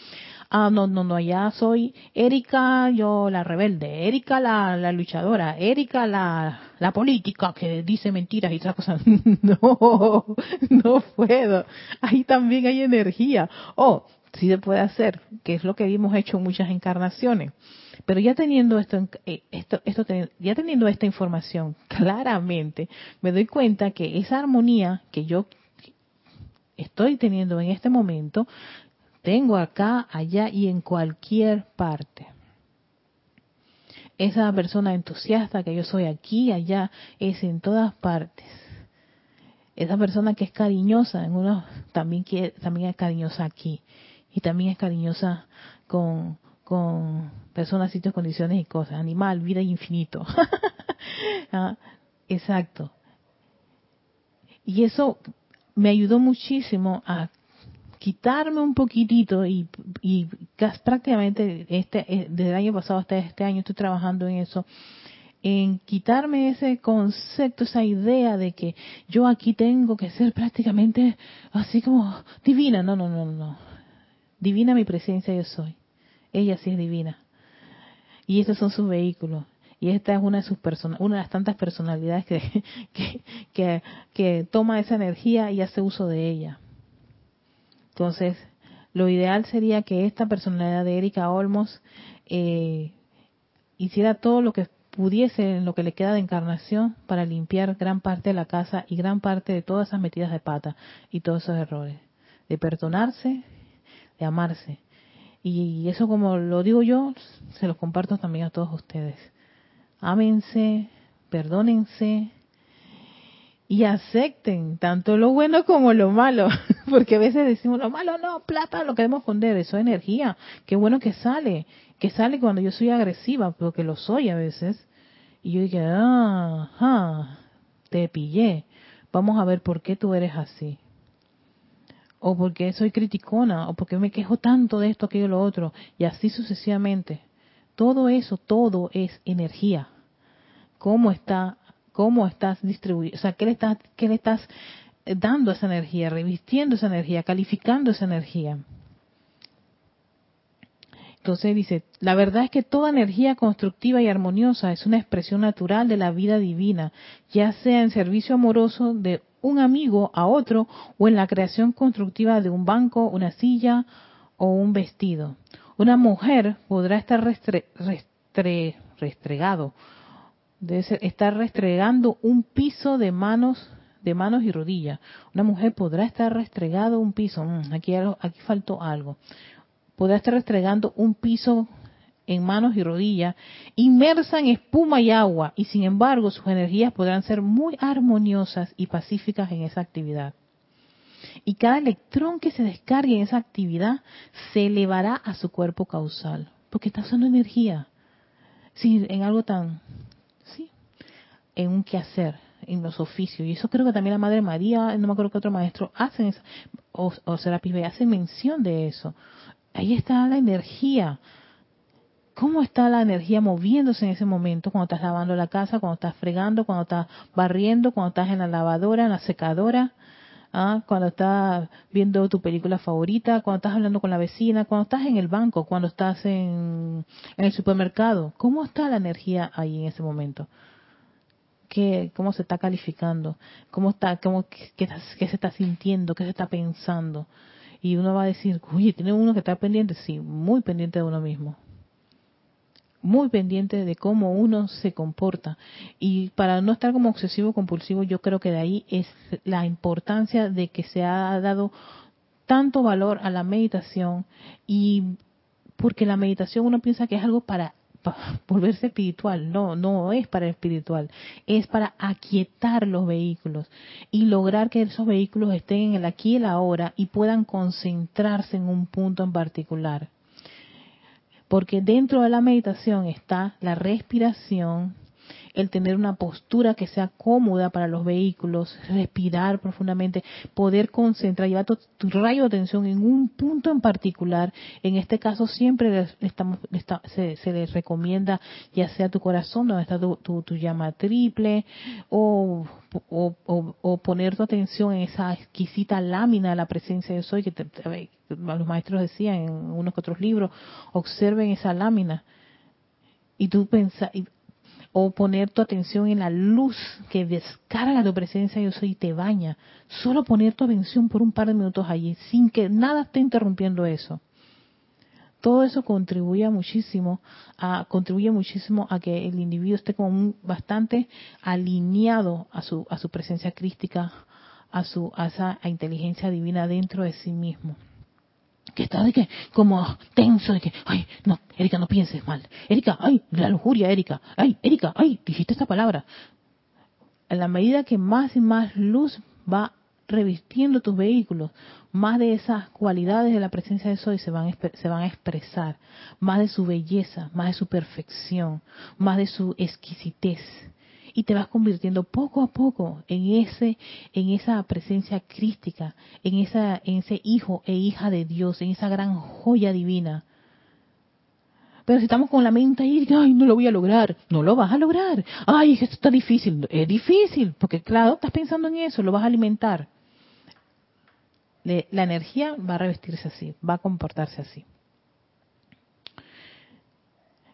S1: Ah, no, no, no, allá soy Erika, yo la rebelde, Erika la, la luchadora, Erika la, la política que dice mentiras y otras cosas. no, no puedo. Ahí también hay energía. Oh, sí se puede hacer, que es lo que hemos hecho en muchas encarnaciones. Pero ya teniendo esto, eh, esto, ya teniendo esta información claramente, me doy cuenta que esa armonía que yo estoy teniendo en este momento, tengo acá, allá y en cualquier parte. Esa persona entusiasta que yo soy aquí, allá, es en todas partes. Esa persona que es cariñosa, también, también es cariñosa aquí y también es cariñosa con, con personas, sitios, condiciones y cosas. Animal, vida infinito. Ah, exacto. Y eso me ayudó muchísimo a quitarme un poquitito y, y prácticamente este, eh, desde el año pasado hasta este año estoy trabajando en eso, en quitarme ese concepto, esa idea de que yo aquí tengo que ser prácticamente así como divina. No, no, no, no. Divina mi presencia yo soy. Ella sí es divina. Y esos son sus vehículos. Y esta es una de sus una de las tantas personalidades que, que, que, toma esa energía y hace uso de ella. Entonces, lo ideal sería que esta personalidad de Erika Olmos eh, hiciera todo lo que pudiese en lo que le queda de encarnación para limpiar gran parte de la casa y gran parte de todas esas metidas de pata y todos esos errores. De perdonarse, de amarse. Y eso como lo digo yo, se los comparto también a todos ustedes. Ámense, perdónense, y acepten tanto lo bueno como lo malo, porque a veces decimos lo malo no, plata lo queremos esconder, eso es energía, qué bueno que sale, que sale cuando yo soy agresiva, porque lo soy a veces, y yo dije, ah, te pillé, vamos a ver por qué tú eres así, o porque soy criticona, o porque me quejo tanto de esto, aquello, lo otro, y así sucesivamente. Todo eso, todo es energía. ¿Cómo está cómo estás distribuyendo, o sea, qué le estás, qué le estás dando esa energía, revistiendo esa energía, calificando esa energía. Entonces dice, la verdad es que toda energía constructiva y armoniosa es una expresión natural de la vida divina, ya sea en servicio amoroso de un amigo a otro o en la creación constructiva de un banco, una silla o un vestido. Una mujer podrá estar restregado debe ser, estar restregando un piso de manos de manos y rodillas. Una mujer podrá estar restregando un piso, mm, aquí, aquí faltó algo, podrá estar restregando un piso en manos y rodillas, inmersa en espuma y agua, y sin embargo sus energías podrán ser muy armoniosas y pacíficas en esa actividad. Y cada electrón que se descargue en esa actividad se elevará a su cuerpo causal, porque está usando energía. Sí, en algo tan en un quehacer, en los oficios. Y eso creo que también la Madre María, no me acuerdo qué otro maestro, hacen, o, o Serapis B, hacen mención de eso. Ahí está la energía. ¿Cómo está la energía moviéndose en ese momento cuando estás lavando la casa, cuando estás fregando, cuando estás barriendo, cuando estás en la lavadora, en la secadora? ¿Ah? cuando estás viendo tu película favorita, cuando estás hablando con la vecina, cuando estás en el banco, cuando estás en, el supermercado. ¿Cómo está la energía ahí en ese momento? qué, cómo se está calificando, cómo está, cómo, qué, se está sintiendo, qué se está pensando. Y uno va a decir, oye, tiene uno que está pendiente, sí, muy pendiente de uno mismo. Muy pendiente de cómo uno se comporta. Y para no estar como obsesivo compulsivo, yo creo que de ahí es la importancia de que se ha dado tanto valor a la meditación y porque la meditación uno piensa que es algo para volverse espiritual. No, no es para espiritual. Es para aquietar los vehículos y lograr que esos vehículos estén en el aquí y el ahora y puedan concentrarse en un punto en particular. Porque dentro de la meditación está la respiración, el tener una postura que sea cómoda para los vehículos, respirar profundamente, poder concentrar, llevar tu, rayo de atención en un punto en particular. En este caso siempre estamos, se, les recomienda ya sea tu corazón, donde está tu, llama triple, o, o, poner tu atención en esa exquisita lámina de la presencia de soy que los maestros decían en unos que otros libros, observen esa lámina. Y tú pensas, o poner tu atención en la luz que descarga tu presencia yo soy y te baña. Solo poner tu atención por un par de minutos allí, sin que nada esté interrumpiendo eso. Todo eso contribuye muchísimo a contribuye muchísimo a que el individuo esté como bastante alineado a su a su presencia crística, a su a esa inteligencia divina dentro de sí mismo que está de que como tenso de que ay no Erika no pienses mal. Erika ay la lujuria Erika. Ay Erika ay dijiste esta palabra a la medida que más y más luz va revistiendo tus vehículos más de esas cualidades de la presencia de Soy se van se van a expresar. Más de su belleza más de su perfección más de su exquisitez y te vas convirtiendo poco a poco en ese en esa presencia crística, en esa en ese hijo e hija de Dios, en esa gran joya divina. Pero si estamos con la mente ahí, ay, no lo voy a lograr, no lo vas a lograr. Ay, esto está difícil, es difícil, porque claro, estás pensando en eso, lo vas a alimentar. la energía va a revestirse así, va a comportarse así.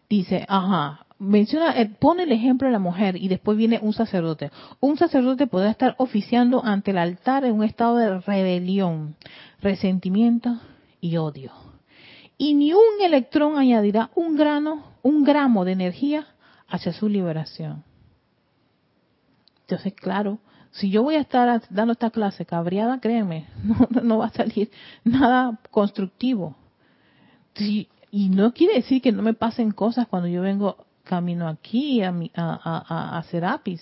S1: Dice, ajá, menciona, eh, pone el ejemplo de la mujer y después viene un sacerdote. Un sacerdote puede estar oficiando ante el altar en un estado de rebelión, resentimiento y odio. Y ni un electrón añadirá un grano, un gramo de energía hacia su liberación. Entonces, claro, si yo voy a estar dando esta clase cabreada, créeme, no, no va a salir nada constructivo. y no quiere decir que no me pasen cosas cuando yo vengo camino aquí a, a, a, a Serapis.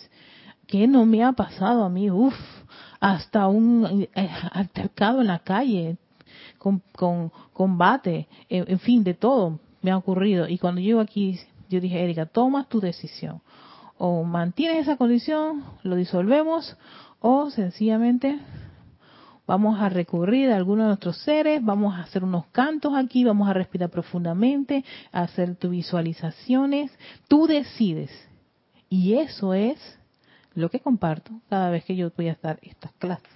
S1: ¿Qué no me ha pasado a mí? Uf, hasta un eh, altercado en la calle, con, con combate, en, en, fin, de todo me ha ocurrido. Y cuando llego aquí, yo dije, Erika, toma tu decisión. O mantienes esa condición, lo disolvemos, o sencillamente vamos a recurrir a alguno de nuestros seres, vamos a hacer unos cantos aquí, vamos a respirar profundamente, a hacer tus visualizaciones. Tú decides. Y eso es lo que comparto cada vez que yo voy a estar estas clases.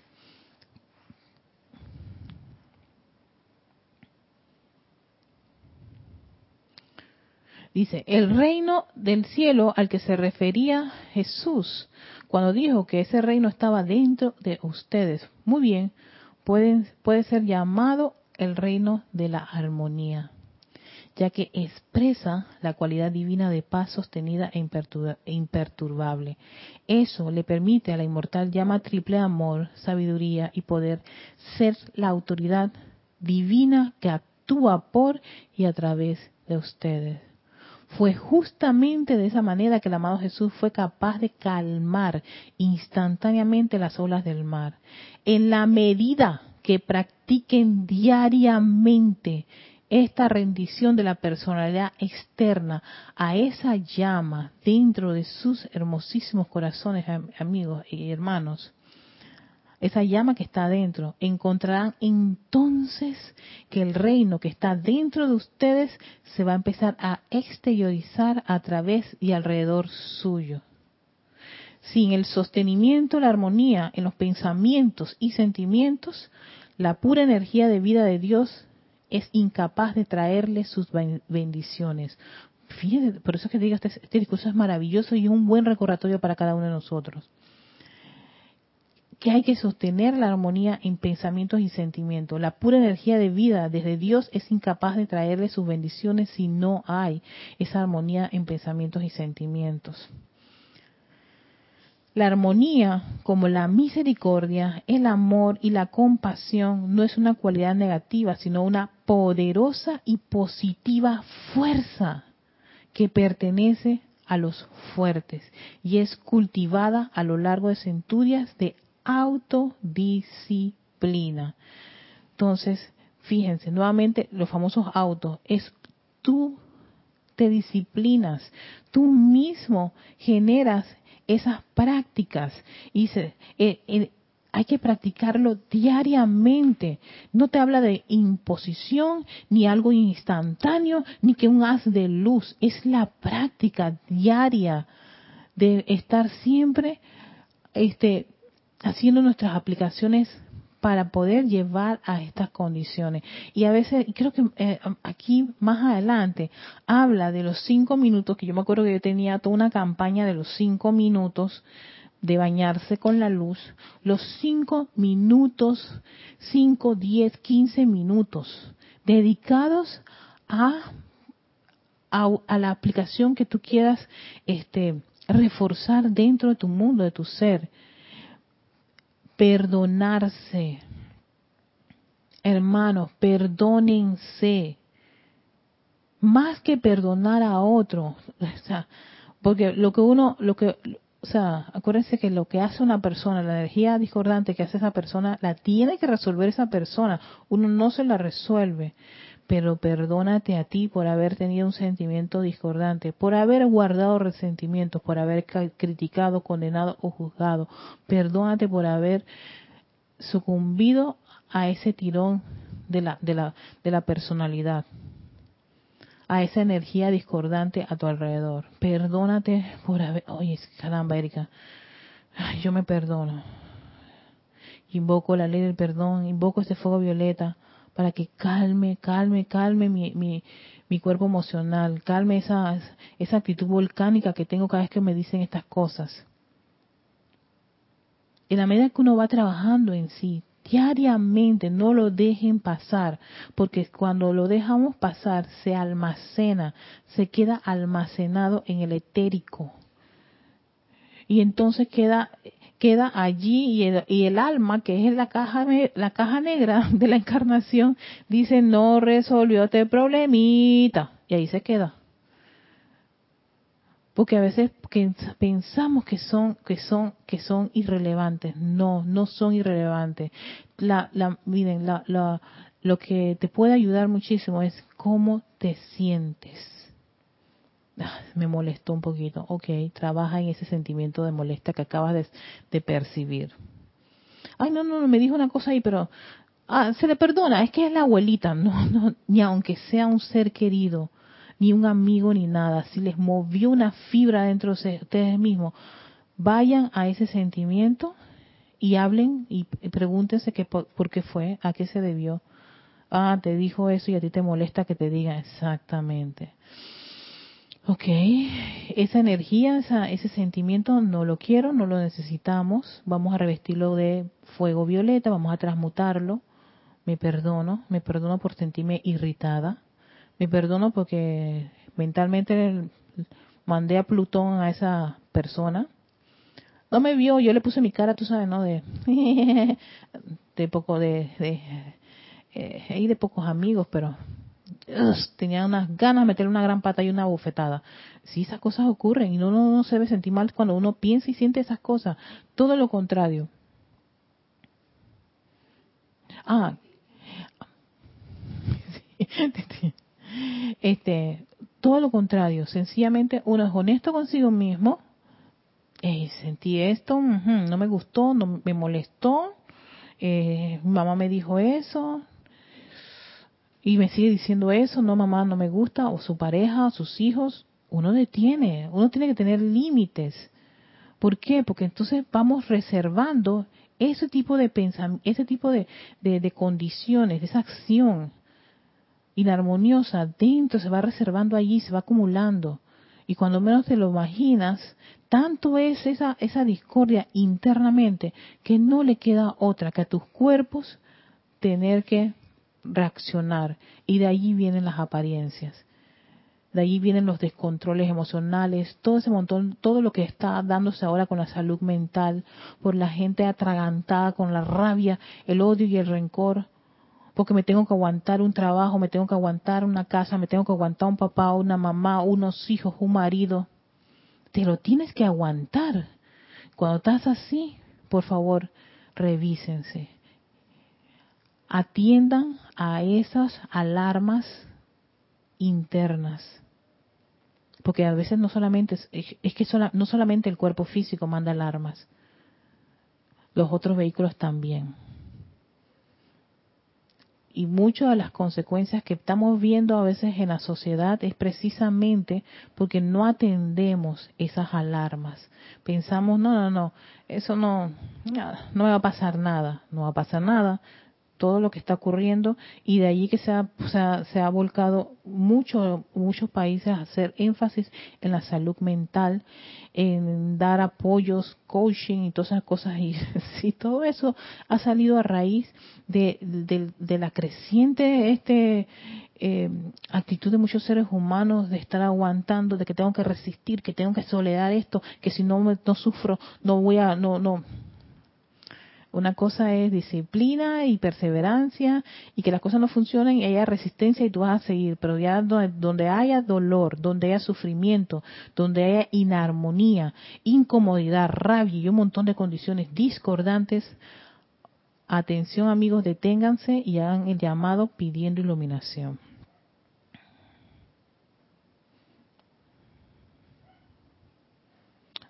S1: Dice, el reino del cielo al que se refería Jesús cuando dijo que ese reino estaba dentro de ustedes. Muy bien, puede ser llamado el reino de la armonía, ya que expresa la cualidad divina de paz sostenida e, imperturbable. Eso le permite a la inmortal llama triple amor, sabiduría y poder ser la autoridad divina que actúa por y a través de ustedes. Fue justamente de esa manera que el amado Jesús fue capaz de calmar instantáneamente las olas del mar. En la medida que practiquen diariamente esta rendición de la personalidad externa a esa llama dentro de sus hermosísimos corazones, amigos y hermanos, esa llama que está dentro, encontrarán entonces que el reino que está dentro de ustedes se va a empezar a exteriorizar a través y alrededor suyo. Sin el sostenimiento, la armonía en los pensamientos y sentimientos, la pura energía de vida de Dios es incapaz de traerle sus bendiciones. Fíjense, por eso es que digo, este, este discurso es maravilloso y un buen recordatorio para cada uno de nosotros que hay que sostener la armonía en pensamientos y sentimientos. La pura energía de vida desde Dios es incapaz de traerle sus bendiciones si no hay esa armonía en pensamientos y sentimientos. La armonía, como la misericordia, el amor y la compasión, no es una cualidad negativa, sino una poderosa y positiva fuerza que pertenece a los fuertes y es cultivada a lo largo de centurias de autodisciplina. Entonces, fíjense, nuevamente los famosos autos, es tú te disciplinas, tú mismo generas esas prácticas y eh, eh, hay que practicarlo diariamente. No te habla de imposición, ni algo instantáneo, ni que un haz de luz. Es la práctica diaria de estar siempre este, haciendo nuestras aplicaciones para poder llevar a estas condiciones. Y a veces, creo que eh, aquí más adelante, habla de los cinco minutos, que yo me acuerdo que yo tenía toda una campaña de los cinco minutos de bañarse con la luz, los cinco minutos, cinco, diez, quince minutos dedicados a, a, a, la aplicación que tú quieras este, reforzar dentro de tu mundo, de tu ser perdonarse. Hermanos, perdónense. Más que perdonar a otro. O sea, porque lo que uno, lo que, o sea, acuérdense que lo que hace una persona, la energía discordante que hace esa persona, la tiene que resolver esa persona. Uno no se la resuelve pero perdónate a ti por haber tenido un sentimiento discordante, por haber guardado resentimientos, por haber criticado, condenado o juzgado. Perdónate por haber sucumbido a ese tirón de la, de la, de la personalidad, a esa energía discordante a tu alrededor. Perdónate por haber, oye, caramba, Erika, yo me perdono. Invoco la ley del perdón, invoco ese fuego violeta para que calme, calme, calme mi, mi, mi cuerpo emocional, calme esa, esa actitud volcánica que tengo cada vez que me dicen estas cosas. En la medida que uno va trabajando en sí diariamente, no lo dejen pasar, porque cuando lo dejamos pasar se almacena, se queda almacenado en el etérico. Y entonces queda queda allí y el, alma, que es la caja, la caja negra de la encarnación, dice no resolvió este problemita y ahí se queda. Porque a veces pensamos que son que son que son irrelevantes. No no son irrelevantes. La, la miren la, la, lo que te puede ayudar muchísimo es cómo te sientes me molestó un poquito ok trabaja en ese sentimiento de molestia que acabas de, percibir ay no no me dijo una cosa ahí pero ah, se le perdona es que es la abuelita no no ni aunque sea un ser querido ni un amigo, ni nada. Si les movió una fibra dentro de ustedes mismos, vayan a ese sentimiento y hablen y pregúntense qué, por, qué fue, a qué se debió. Ah, te dijo eso y a ti te molesta que te diga exactamente. Ok, esa energía, ese sentimiento no lo quiero, no lo necesitamos. Vamos a revestirlo de fuego violeta, vamos a transmutarlo. Me perdono, me perdono por sentirme irritada me perdono porque mentalmente mandé a Plutón a esa persona. No me vio, yo le puse mi cara, tú sabes, ¿no? De, de poco, de, de, eh, de pocos amigos, pero tenía unas ganas de meterle una gran pata y una bufetada. Sí, esas cosas ocurren y uno no se debe sentir mal cuando uno piensa y siente esas cosas. Todo lo contrario. Ah, Este, todo lo contrario, sencillamente uno es honesto consigo mismo. Sentí esto, no me gustó, no me molestó. Eh, mamá me dijo eso y me sigue diciendo eso, no mamá no me gusta, o su pareja, o sus hijos, uno detiene, uno tiene que tener límites. ¿Por qué? Porque entonces vamos reservando ese tipo de pensamiento, ese tipo de, de, condiciones, de esa acción inarmoniosa dentro se va reservando allí, se va acumulando. Y cuando menos te lo imaginas, tanto es esa, esa discordia internamente que no le queda otra que a tus cuerpos tener que reaccionar. Y de allí vienen las apariencias. De allí vienen los descontroles emocionales, todo ese montón, todo lo que está dándose ahora con la salud mental, por la gente atragantada con la rabia, el odio y el rencor, porque me tengo que aguantar un trabajo, me tengo que aguantar una casa, me tengo que aguantar un papá, una mamá, unos hijos, un marido. Te lo tienes que aguantar. Cuando estás así, por favor, revísense. Atiendan a esas alarmas internas. Porque a veces no solamente es, que no solamente el cuerpo físico manda alarmas, los otros vehículos también y muchas de las consecuencias que estamos viendo a veces en la sociedad es precisamente porque no atendemos esas alarmas. Pensamos, no, no, no, eso no, no me va a pasar nada, no va a pasar nada, todo lo que está ocurriendo y de allí que se ha, se ha, volcado mucho, muchos países a hacer énfasis en la salud mental, en dar apoyos, coaching y todas esas cosas. Y sí, todo eso ha salido a raíz de, de, la creciente este eh, actitud de muchos seres humanos de estar aguantando, de que tengo que resistir, que tengo que soledar esto, que si no, no sufro, no voy a, no, no, una cosa es disciplina y perseverancia y que las cosas no funcionen y haya resistencia y tú vas a seguir, pero ya donde haya dolor, donde haya sufrimiento, donde haya inarmonía, incomodidad, rabia y un montón de condiciones discordantes, atención amigos, deténganse y hagan el llamado pidiendo iluminación.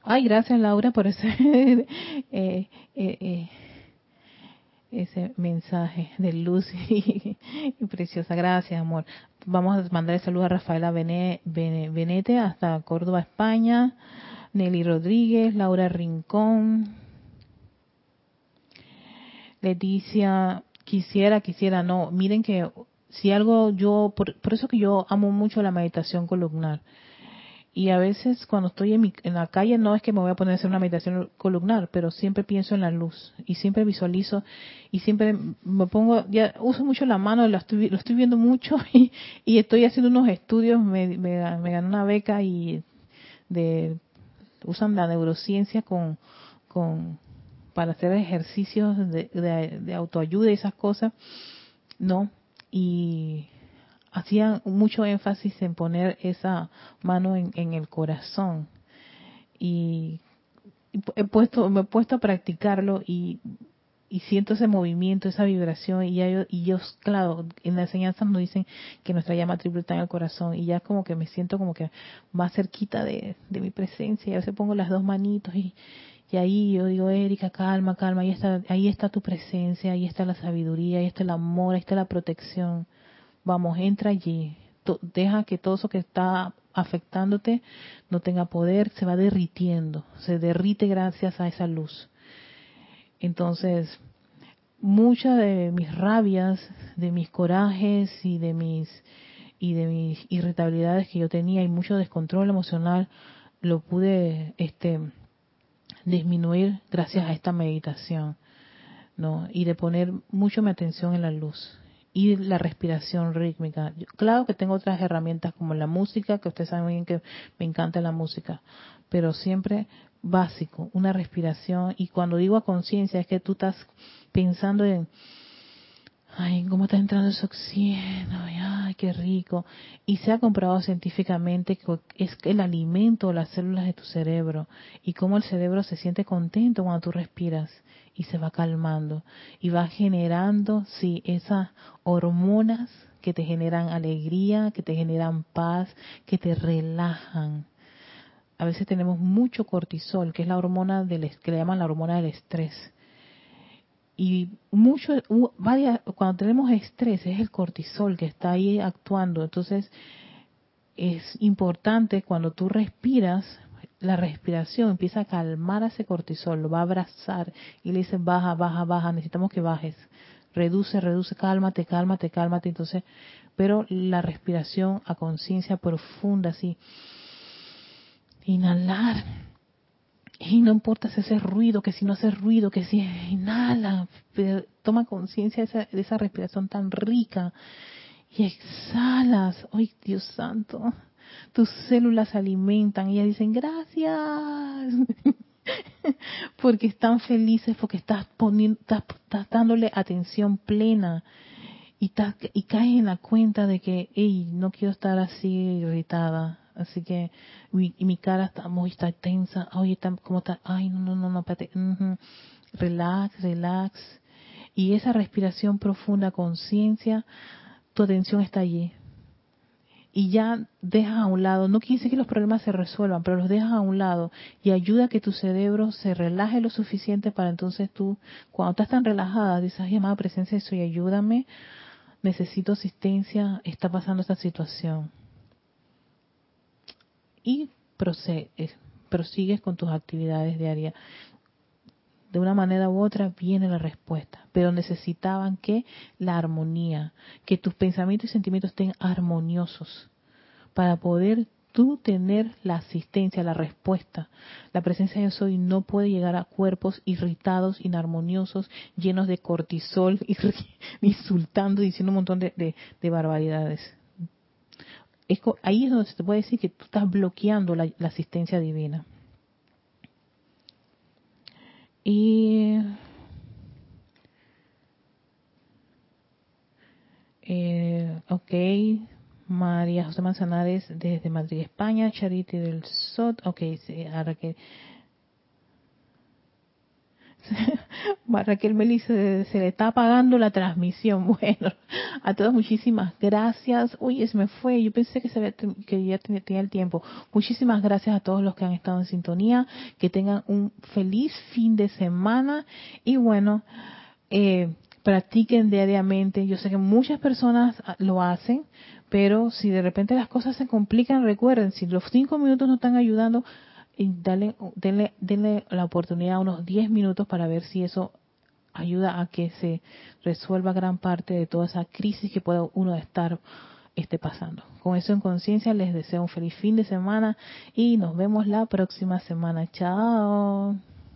S1: Ay, gracias Laura por ese eh, eh, eh, ese mensaje de luz y, preciosa. Gracias, amor. Vamos a mandar el saludo a Rafaela Benete hasta Córdoba, España. Nelly Rodríguez, Laura Rincón. Leticia, quisiera, quisiera, no. Miren que si algo yo, por, por eso que yo amo mucho la meditación columnar. Y a veces cuando estoy en, mi, en la calle no es que me voy a poner a hacer una meditación columnar, pero siempre pienso en la luz y siempre visualizo y siempre me pongo, ya uso mucho la mano, lo estoy, lo estoy viendo mucho y, estoy haciendo unos estudios, me, me, me gané una beca y de usan la neurociencia con, con para hacer ejercicios de, de, de autoayuda y esas cosas, no, y hacían mucho énfasis en poner esa mano en, el corazón. Y he puesto me he puesto a practicarlo y, siento ese movimiento esa vibración. Y ya yo, y yo claro en la enseñanza nos dicen que nuestra llama triple está en el corazón. Y ya como que me siento como que más cerquita de, de mi presencia. Y a veces pongo las dos manitos y, y ahí yo digo Erika calma calma. Ahí está ahí está tu presencia ahí está la sabiduría ahí está el amor ahí está la protección vamos, entra allí, deja que todo eso que está afectándote no tenga poder, se va derritiendo, se derrite gracias a esa luz. Entonces, muchas de mis rabias, de mis corajes y de mis y de mis irritabilidades que yo tenía y mucho descontrol emocional lo pude este disminuir gracias a esta meditación, ¿no? Y de poner mucho mi atención en la luz y la respiración rítmica. claro que tengo otras herramientas como la música, que ustedes saben bien que me encanta la música, pero siempre básico, una respiración. Y cuando digo a conciencia es que tú estás pensando en, ay, cómo está entrando ese oxígeno, ay, qué rico. Y se ha comprobado científicamente que es el alimento, las células de tu cerebro, y cómo el cerebro se siente contento cuando tú respiras y se va calmando y va generando, sí, esas hormonas que te generan alegría, que te generan paz, que te relajan. A veces tenemos mucho cortisol, que es la hormona del que le llaman la hormona del estrés. Y mucho, varias, cuando tenemos estrés es el cortisol que está ahí actuando. Entonces es importante cuando tú respiras la respiración empieza a calmar a ese cortisol, lo va a abrazar y le dice baja, baja, baja, necesitamos que bajes, reduce, reduce, cálmate, cálmate, cálmate. Entonces, pero la respiración a conciencia profunda, así, inhalar. Y no importa si hace ruido, que si no hace ruido, que si inhala, toma conciencia de esa, de esa respiración tan rica y exhalas. ¡Ay, Dios santo! Tus células se alimentan. Y ellas dicen gracias. porque están felices, porque estás poniendo, estás, dándole atención plena. Y, y caes en la cuenta de que, hey, no quiero estar así irritada, así que mi, mi cara está muy está tensa, oye, está, como está, ay, no, no, no, no, espérate, relax, relax, y esa respiración profunda, conciencia, tu atención está allí, y ya dejas a un lado, no quiere decir que los problemas se resuelvan, pero los dejas a un lado y ayuda a que tu cerebro se relaje lo suficiente para entonces tú, cuando estás tan relajada, dices, ay, amada presencia soy, ayúdame, necesito asistencia, está pasando esta situación. Y prosigues con tus actividades diarias de una manera u otra viene la respuesta, pero necesitaban que la armonía, que tus pensamientos y sentimientos estén armoniosos para poder tú tener la asistencia, la respuesta. La presencia de soy no puede llegar a cuerpos irritados, inarmoniosos, llenos de cortisol, insultando, diciendo un montón de, barbaridades. ahí es donde se te puede decir que tú estás bloqueando la asistencia divina. Y eh, ok, María José Manzanares desde Madrid, España, Charity del SOT, ok, sí, ahora que Raquel Meli se, le está apagando la transmisión. Bueno, a todos muchísimas gracias. Uy, se me fue. Yo pensé que, se que ya tenía el tiempo. Muchísimas gracias a todos los que han estado en sintonía. Que tengan un feliz fin de semana. Y bueno, eh, practiquen diariamente. Yo sé que muchas personas lo hacen, pero si de repente las cosas se complican, recuerden, si los cinco minutos no están ayudando, y dale, denle, la oportunidad unos 10 minutos para ver si eso ayuda a que se resuelva gran parte de toda esa crisis que pueda uno estar esté pasando. Con eso en conciencia les deseo un feliz fin de semana y nos vemos la próxima semana. Chao.